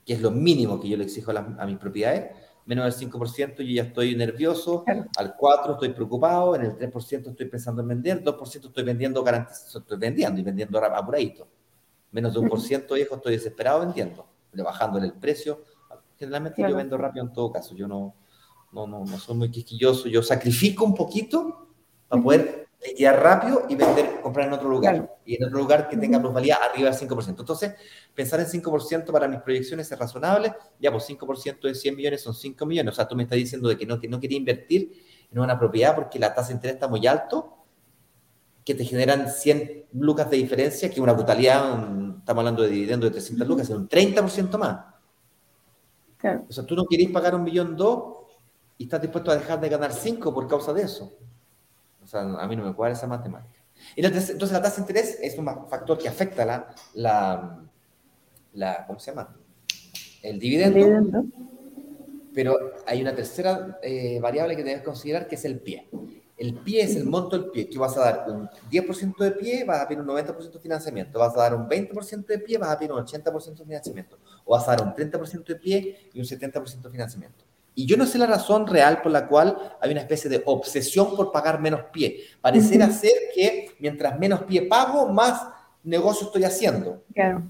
que es lo mínimo que yo le exijo a, a mis propiedades, menos del 5% yo ya estoy nervioso, al 4% estoy preocupado, en el 3% estoy pensando en vender, 2% estoy vendiendo garantizado, estoy vendiendo y vendiendo apuradito. Menos de un por ciento, viejo, estoy desesperado vendiendo, bajándole el precio. Generalmente yo vendo rápido en todo caso, yo no, no, no, no soy muy quisquilloso, yo sacrifico un poquito para poder liquidar rápido y vender, comprar en otro lugar. Y en otro lugar que tenga plusvalía arriba del 5%. Entonces, pensar en 5% para mis proyecciones es razonable. Ya, pues 5% de 100 millones son 5 millones. O sea, tú me estás diciendo de que no, que no quería invertir en una propiedad porque la tasa de interés está muy alto, que te generan 100 lucas de diferencia, que una brutalidad, estamos hablando de dividendo de 300 lucas, es un 30% más. O sea, tú no querés pagar un millón dos y estás dispuesto a dejar de ganar 5 por causa de eso. Sea, a mí no me cuadra esa matemática. entonces la tasa de interés es un factor que afecta la, la, la ¿cómo se llama? El dividendo. Pero hay una tercera eh, variable que debes considerar que es el pie. El pie es el monto del pie, que vas a dar un 10% de pie, vas a pedir un 90% de financiamiento, vas a dar un 20% de pie, vas a pedir un 80% de financiamiento, o vas a dar un 30% de pie y un 70% de financiamiento. Y yo no sé la razón real por la cual hay una especie de obsesión por pagar menos pie. Pareciera ser que mientras menos pie pago, más negocio estoy haciendo. Claro.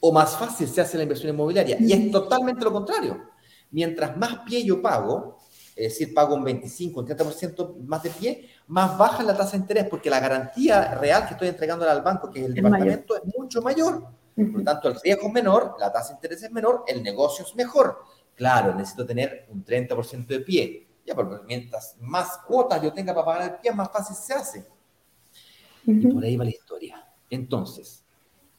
O más fácil se hace la inversión inmobiliaria. Y es totalmente lo contrario. Mientras más pie yo pago, es decir, pago un 25, un 30% más de pie, más baja la tasa de interés porque la garantía real que estoy entregando al banco, que es el departamento, es mucho mayor. Por lo tanto, el riesgo es menor, la tasa de interés es menor, el negocio es mejor. Claro, necesito tener un 30% de pie. Ya, porque mientras más cuotas yo tenga para pagar el pie, más fácil se hace. Y por ahí va la historia. Entonces,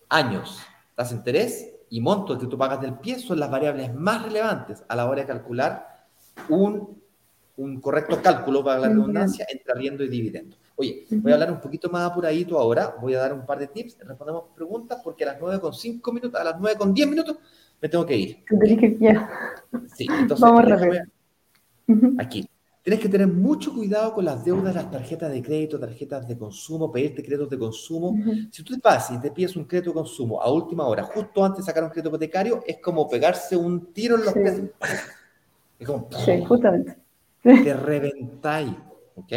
años, tasa de interés y monto que tú pagas del pie son las variables más relevantes a la hora de calcular un, un correcto cálculo, para la redundancia, entre arriendo y dividendo. Oye, voy a hablar un poquito más apuradito ahora, voy a dar un par de tips, respondemos preguntas, porque a las 9 con 5 minutos, a las 9 con 10 minutos me tengo que ir. Sí, entonces, Vamos a Aquí. Tienes que tener mucho cuidado con las deudas, las tarjetas de crédito, tarjetas de consumo, pedirte créditos de consumo. Si tú te pasas y te pides un crédito de consumo a última hora, justo antes de sacar un crédito hipotecario, es como pegarse un tiro en los pies. Es como. Sí, justamente. Te reventáis. ¿Ok?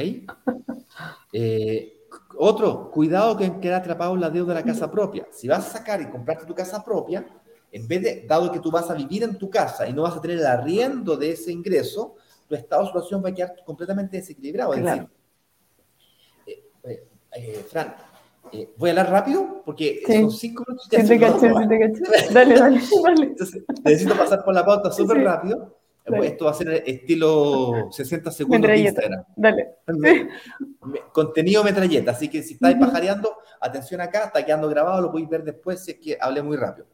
Eh, otro, cuidado que queda atrapado en la deuda de la casa propia. Si vas a sacar y comprarte tu casa propia, en vez de, dado que tú vas a vivir en tu casa y no vas a tener el arriendo de ese ingreso, tu estado de situación va a quedar completamente desequilibrado. Es decir, eh, eh, eh, Fran, voy a hablar rápido porque son cinco minutos. Sí, te caché, te caché. Dale, dale, dale. Entonces, necesito pasar por la pauta súper rápido. Esto va a ser estilo 60 segundos de Instagram. Dale. Contenido metralleta, así que si estáis pajareando, atención acá, está quedando grabado, lo podéis ver después si es que hablé muy rápido.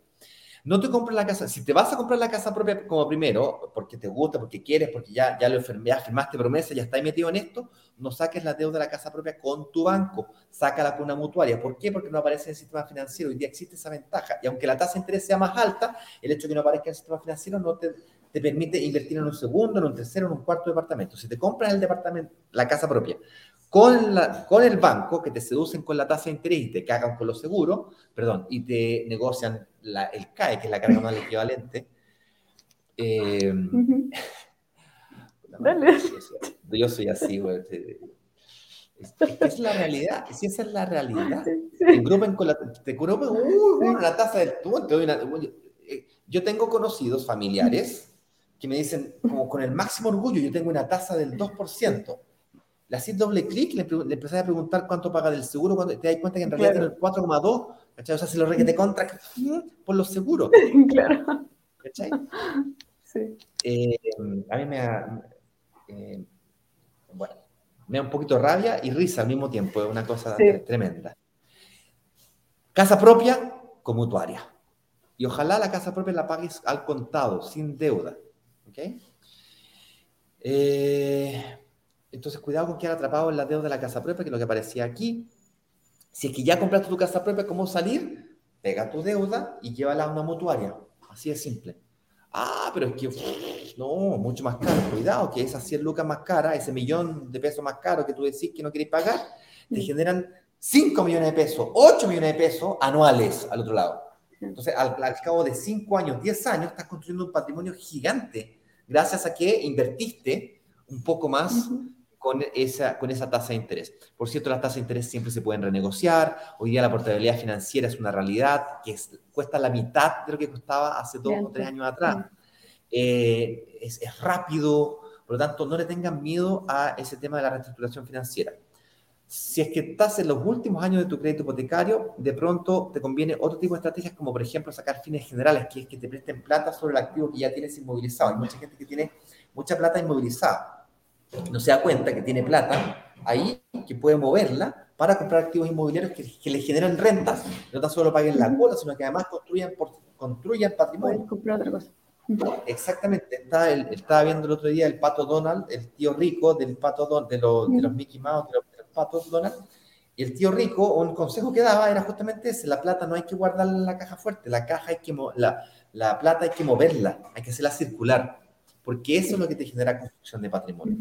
No te compres la casa. Si te vas a comprar la casa propia como primero, porque te gusta, porque quieres, porque ya, ya lo ya firmaste promesa, ya estás metido en esto, no saques la deuda de la casa propia con tu banco. Sácala con una mutuaria. ¿Por qué? Porque no aparece en el sistema financiero. Hoy día existe esa ventaja. Y aunque la tasa de interés sea más alta, el hecho de que no aparezca en el sistema financiero no te, te permite invertir en un segundo, en un tercero, en un cuarto departamento. Si te compras el departamento, la casa propia, con, la, con el banco, que te seducen con la tasa de interés y te cagan con los seguros, perdón, y te negocian el CAE, que es la carga anual equivalente. Eh, Dale. Yo soy así, güey. Es, es, la realidad, si esa es la realidad. Te grupen con la, te grupen, uh, la tasa del tú, eh, Yo tengo conocidos familiares que me dicen, como con el máximo orgullo, yo tengo una tasa del 2%. Le haces doble clic, le, le empezás a preguntar cuánto paga del seguro, cuando te das cuenta que en realidad tiene el 4,2, ¿cachai? O sea, si lo requete contra por los seguros. Claro. ¿Cachai? Sí. Eh, a mí me ha, eh, bueno, me da un poquito rabia y risa al mismo tiempo, es una cosa tremenda. Casa propia con mutuaria. Y ojalá la casa propia la pagues al contado, sin deuda. Eh, entonces, cuidado con quedar atrapado en la deuda de la casa propia, que es lo que aparecía aquí. Si es que ya compraste tu casa propia, ¿cómo salir? Pega tu deuda y llévala a una mutuaria. Así de simple. Ah, pero es que, no, mucho más caro. Cuidado, que esas 100 lucas más caras, ese millón de pesos más caro que tú decís que no querés pagar, te generan 5 millones de pesos, 8 millones de pesos anuales al otro lado. Entonces, al, cabo de 5 años, 10 años, estás construyendo un patrimonio gigante gracias a que invertiste un poco más con esa, con esa tasa de interés. Por cierto, las tasas de interés siempre se pueden renegociar. Hoy día la portabilidad financiera es una realidad que cuesta la mitad de lo que costaba hace dos o tres años atrás. Eh, es, es, rápido, por lo tanto, no le tengan miedo a ese tema de la reestructuración financiera. Si es que estás en los últimos años de tu crédito hipotecario, de pronto te conviene otro tipo de estrategias, como por ejemplo sacar fines generales, que es que te presten plata sobre el activo que ya tienes inmovilizado. Hay mucha gente que tiene mucha plata inmovilizada no se da cuenta que tiene plata ahí, que puede moverla para comprar activos inmobiliarios que, le generan rentas, no tan solo paguen la cuota, sino que además construyan, por, construyan patrimonio. comprar otra cosa. Exactamente, estaba, estaba viendo el otro día el pato Donald, el tío rico del pato de, los, de los Mickey Mouse, de los, patos Donald, y el tío rico, un consejo que daba era justamente ese, la plata no hay que guardarla en la caja fuerte, la caja hay que, la, la plata hay que moverla, hay que hacerla circular porque eso es lo que te genera construcción de patrimonio.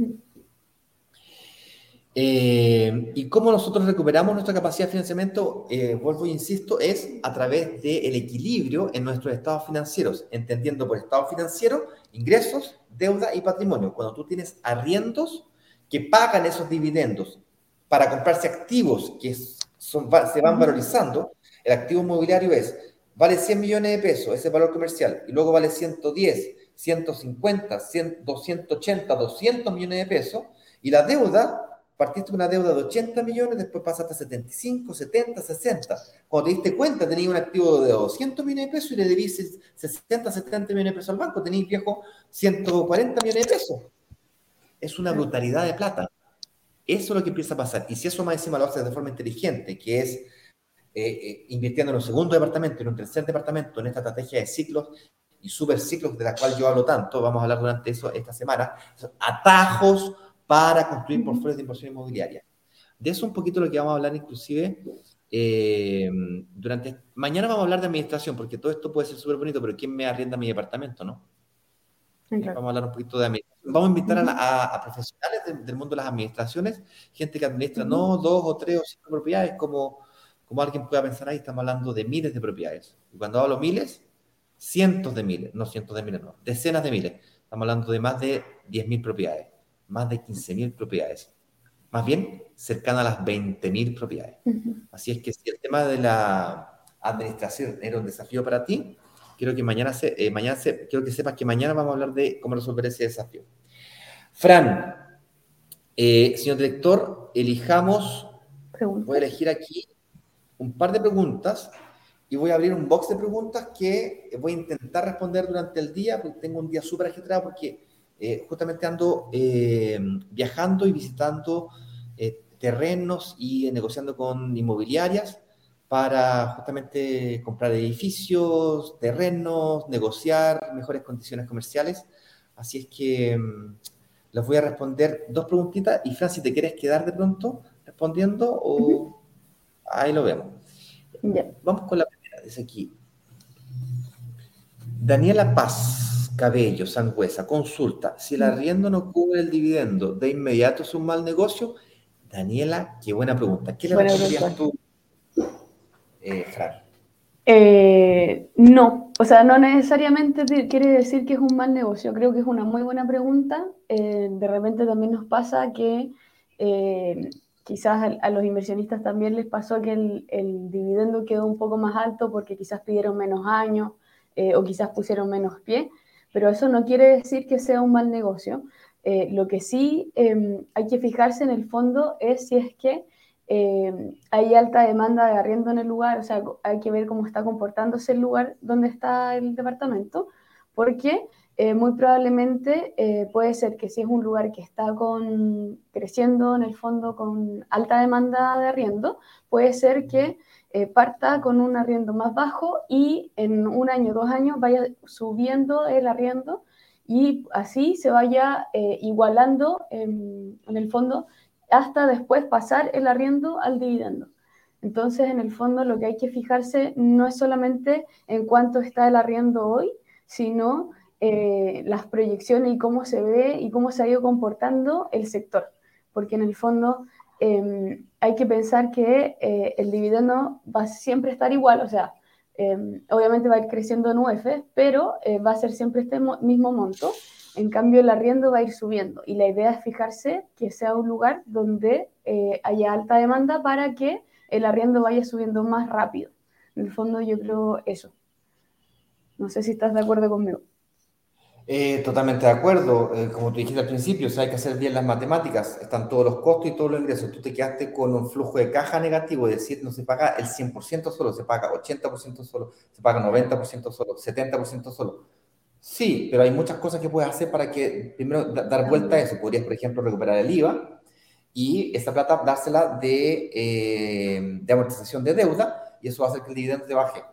Eh, y cómo nosotros recuperamos nuestra capacidad de financiamiento, eh, vuelvo e insisto, es a través del equilibrio en nuestros estados financieros, entendiendo por estado financiero ingresos, deuda y patrimonio. Cuando tú tienes arriendos que pagan esos dividendos para comprarse activos que son, se van valorizando, el activo inmobiliario es, vale 100 millones de pesos, ese valor comercial, y luego vale 110, 150, 100, 280, 200 millones de pesos, y la deuda, partiste con una deuda de 80 millones, después pasaste a 75, 70, 60. Cuando te diste cuenta, tenías un activo de 200 millones de pesos y le debís 60, 70 millones de pesos al banco, tenías viejo 140 millones de pesos. Es una brutalidad de plata. Eso es lo que empieza a pasar. Y si eso más encima lo haces de forma inteligente, que es eh, eh, invirtiendo en un segundo departamento, en un tercer departamento, en esta estrategia de ciclos y superciclos de la cual yo hablo tanto, vamos a hablar durante eso esta semana, atajos para construir portfolios de inversión inmobiliaria. De eso un poquito lo que vamos a hablar inclusive eh, durante... Mañana vamos a hablar de administración, porque todo esto puede ser súper bonito, pero ¿quién me arrienda mi departamento, no? Vamos a hablar un poquito de administración. Vamos a invitar a, profesionales del, mundo de las administraciones, gente que administra no dos o tres o cinco propiedades, como, como alguien pueda pensar ahí, estamos hablando de miles de propiedades. Y cuando hablo miles, cientos de miles, no cientos de miles, no, decenas de miles. Estamos hablando de más de 10.000 propiedades, más de 15.000 propiedades. Más bien, cercana a las 20.000 propiedades. Así es que si el tema de la administración era un desafío para ti, quiero que mañana, se, eh, mañana se, quiero que sepas que mañana vamos a hablar de cómo resolver ese desafío. Fran, eh, señor director, elijamos, voy a elegir aquí un par de preguntas y voy a abrir un box de preguntas que voy a intentar responder durante el día, porque tengo un día súper agitado porque eh, justamente ando eh, viajando y visitando eh, terrenos y negociando con inmobiliarias para justamente comprar edificios, terrenos, negociar mejores condiciones comerciales. Así es que mm, les voy a responder dos preguntitas y Fran, si te quieres quedar de pronto respondiendo o ahí lo vemos. Vamos con la es aquí. Daniela Paz. Cabello, Sangüesa, consulta. Si el arriendo no cubre el dividendo, ¿de inmediato es un mal negocio? Daniela, qué buena pregunta. ¿Qué le responderías tú, eh, Fran? Eh, no, o sea, no necesariamente quiere decir que es un mal negocio. Creo que es una muy buena pregunta. Eh, de repente también nos pasa que quizás a, los inversionistas también les pasó que el, dividendo quedó un poco más alto porque quizás pidieron menos años o quizás pusieron menos pie pero eso no quiere decir que sea un mal negocio. Eh, lo que sí em, hay que fijarse en el fondo es si es que em, hay alta demanda de arriendo en el lugar, o sea, hay que ver cómo está comportándose el lugar donde está el departamento, porque eh, muy probablemente eh, puede ser que si es un lugar que está con, creciendo en el fondo con alta demanda de arriendo, puede ser que eh, parta con un arriendo más bajo y en un año, dos años vaya subiendo el arriendo y así se vaya igualando en, el fondo hasta después pasar el arriendo al dividendo. Entonces, en el fondo, lo que hay que fijarse no es solamente en cuánto está el arriendo hoy, sino eh, las proyecciones y cómo se ve y cómo se ha ido comportando el sector. Porque en el fondo, Em, hay que pensar que eh, el dividendo va a siempre estar igual, o sea, em, obviamente va a ir creciendo en UF, pero eh, va a ser siempre este mismo monto. En cambio, el arriendo va a ir subiendo y la idea es fijarse que sea un lugar donde haya alta demanda para que el arriendo vaya subiendo más rápido. En el fondo, yo creo eso. No sé si estás de acuerdo conmigo. Eh, totalmente de acuerdo. Eh, como tú dijiste al principio, hay que hacer bien las matemáticas. Están todos los costos y todos los ingresos. Tú te quedaste con un flujo de caja negativo, es decir, no se paga el 100% solo, se paga 80% solo, se paga 90% solo, 70% solo. Sí, pero hay muchas cosas que puedes hacer para que, primero, dar vuelta a eso. Podrías, por ejemplo, recuperar el IVA y esa plata dársela de, eh, de amortización de deuda y eso va a hacer que el dividendo te baje.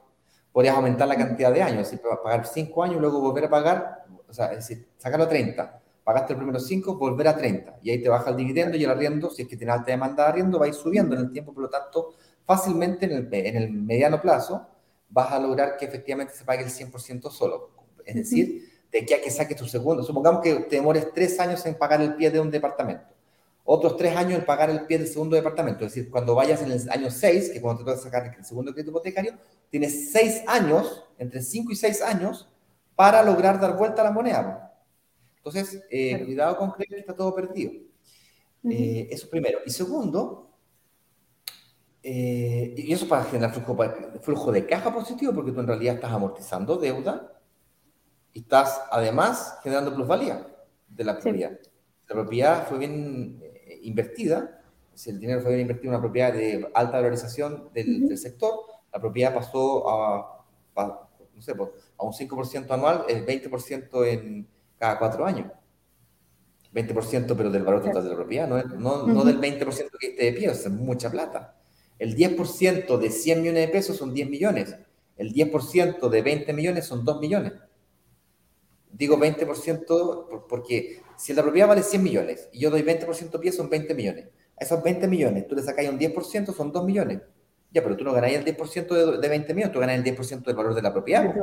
Podrías aumentar la cantidad de años, es decir, pagar 5 años y luego volver a pagar o sea, es decir, sacarlo a 30, pagaste el primero 5, volver a 30, y ahí te baja el dividendo y el arriendo, si es que tiene alta demanda de arriendo, va a ir subiendo en el tiempo, por lo tanto, fácilmente en el, en el mediano plazo vas a lograr que efectivamente se pague el 100% solo. Es decir, de aquí a que saques tu segundo, supongamos que te demores tres años en pagar el pie de un departamento, otros tres años en pagar el pie del segundo departamento, es decir, cuando vayas en el año 6, que cuando te toca sacar el segundo crédito hipotecario, tienes seis años, entre 5 y 6 años, para lograr dar vuelta a la moneda. Entonces, eh, cuidado con creer que está todo perdido. Eh, eso primero. Y segundo, eh, y eso para generar flujo, flujo de caja positivo, porque tú en realidad estás amortizando deuda y estás además generando plusvalía de la propiedad. La propiedad fue bien invertida, si el dinero fue bien invertido en una propiedad de alta valorización del, sector, la propiedad pasó a, no sé, pues, a un 5% anual, es 20% en cada cuatro años. 20% pero del valor total de la propiedad, no, no, no del 20% que esté de pie, es mucha plata. El 10% de 100 millones de pesos son 10 millones. El 10% de 20 millones son 2 millones. Digo 20% porque si la propiedad vale 100 millones y yo doy 20% pie son 20 millones. A esos 20 millones tú le sacas un 10%, son 2 millones. Ya, pero tú no ganás el 10% de, de 20 millones, tú ganas el 10% del valor de la propiedad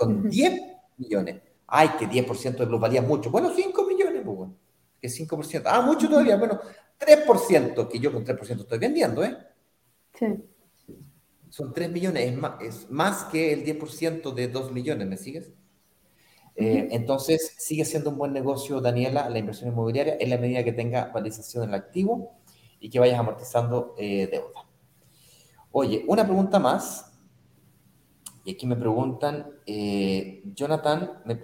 son 10 millones. Ay, que 10% de plusvalía mucho. Bueno, 5 millones, pues bueno. Que 5%. Ah, mucho todavía. Bueno, 3%, que yo con 3% estoy vendiendo, ¿eh? Sí. Son 3 millones, es más, es más que el 10% de 2 millones, ¿me sigues? Eh, entonces, sigue siendo un buen negocio, Daniela, la inversión inmobiliaria, en la medida que tenga valorización en el activo y que vayas amortizando eh, deuda. Oye, una pregunta más y aquí me preguntan, eh, Jonathan, me,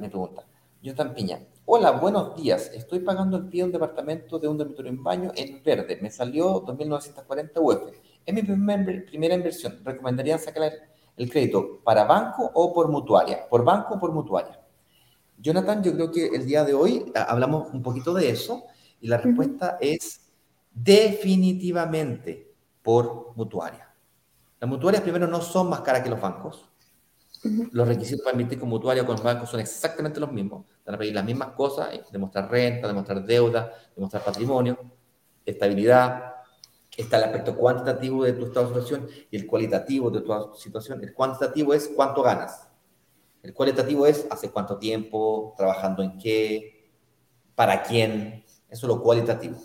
me pregunta, Jonathan Piña, hola, buenos días, estoy pagando el pie de un departamento de un dormitorio en baño en verde, me salió 2.940 UF, es mi primera inversión, ¿recomendarían sacar el crédito para banco o por mutuaria? ¿Por banco o por mutuaria? Jonathan, yo creo que el día de hoy hablamos un poquito de eso y la respuesta es definitivamente por mutuaria. Las mutuarias primero no son más caras que los bancos. Los requisitos para emitir con mutuaria o con los bancos son exactamente los mismos. Van a pedir las mismas cosas, demostrar renta, demostrar deuda, demostrar patrimonio, estabilidad. Está el aspecto cuantitativo de tu estado de situación y el cualitativo de tu situación. El cuantitativo es cuánto ganas. El cualitativo es hace cuánto tiempo, trabajando en qué, para quién. Eso es lo cualitativo.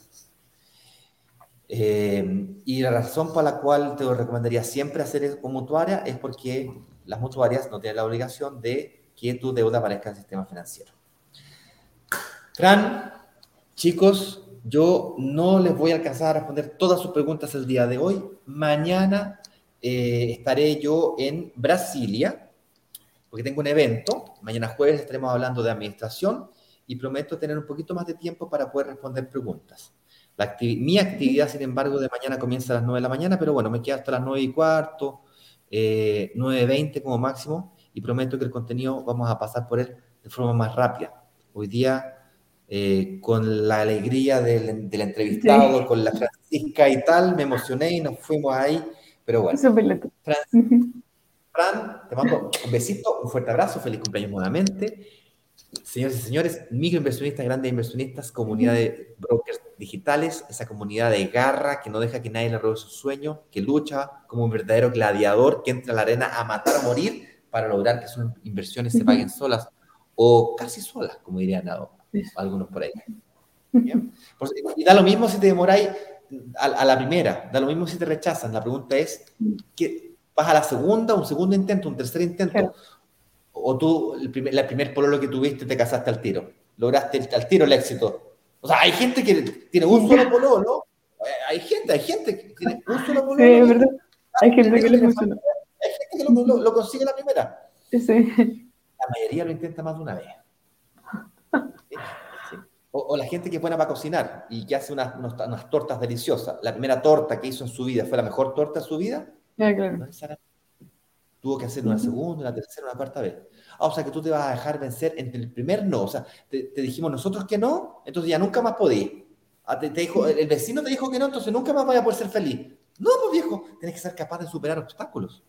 Eh, y la razón para la cual te recomendaría siempre hacer eso con mutuaria es porque las mutuarias no tienen la obligación de que tu deuda aparezca en el sistema financiero. Fran, chicos, yo no les voy a alcanzar a responder todas sus preguntas el día de hoy. Mañana eh, estaré yo en Brasilia, porque tengo un evento. Mañana jueves estaremos hablando de administración y prometo tener un poquito más de tiempo para poder responder preguntas mi actividad, sin embargo, de mañana comienza a las 9 de la mañana, pero bueno, me queda hasta las 9 y cuarto, eh, 9.20 como máximo, y prometo que el contenido vamos a pasar por él de forma más rápida. Hoy día, eh, con la alegría del, del entrevistado, con la Francisca y tal, me emocioné y nos fuimos ahí, pero bueno. Fran, Fran, te mando un besito, un fuerte abrazo, feliz cumpleaños nuevamente. Señores y señores, microinversionistas, grandes inversionistas, comunidad de brokers digitales, esa comunidad de garra que no deja que nadie le robe su sueño, que lucha como un verdadero gladiador que entra a la arena a matar, a morir para lograr que sus inversiones se paguen solas o casi solas, como dirían algunos por ahí. Y da lo mismo si te demoráis a, la primera, da lo mismo si te rechazan. La pregunta es, ¿qué, ¿vas a la segunda, un segundo intento, un tercer intento? O tú, el primer, la primer pololo que tuviste, te casaste al tiro. Lograste al tiro el éxito. O sea, hay gente que tiene un solo pololo. Eh, hay gente, hay gente que tiene un solo pololo. Sí, es verdad. Hay gente que, funciona. Hay gente que lo, lo, consigue la primera. Sí. La mayoría lo intenta más de una vez. O, la gente que es buena para cocinar y que hace unas, unas, tortas deliciosas. La primera torta que hizo en su vida fue la mejor torta de su vida. Ya, claro. Tuvo que hacer una segunda, una tercera, una cuarta vez. Ah, o sea que tú te vas a dejar vencer entre el primer no. O sea, te, dijimos nosotros que no, entonces ya nunca más podí. Ah, te, dijo, el vecino te dijo que no, entonces nunca más vaya a poder ser feliz. No, pues viejo, tienes que ser capaz de superar obstáculos.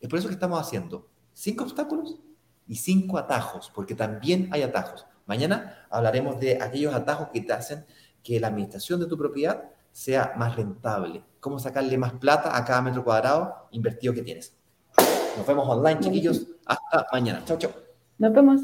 Es por eso que estamos haciendo cinco obstáculos y cinco atajos, porque también hay atajos. Mañana hablaremos de aquellos atajos que te hacen que la administración de tu propiedad sea más rentable. Cómo sacarle más plata a cada metro cuadrado invertido que tienes. Nos vemos online, chiquillos. Hasta mañana. Chao, chao. Nos vemos.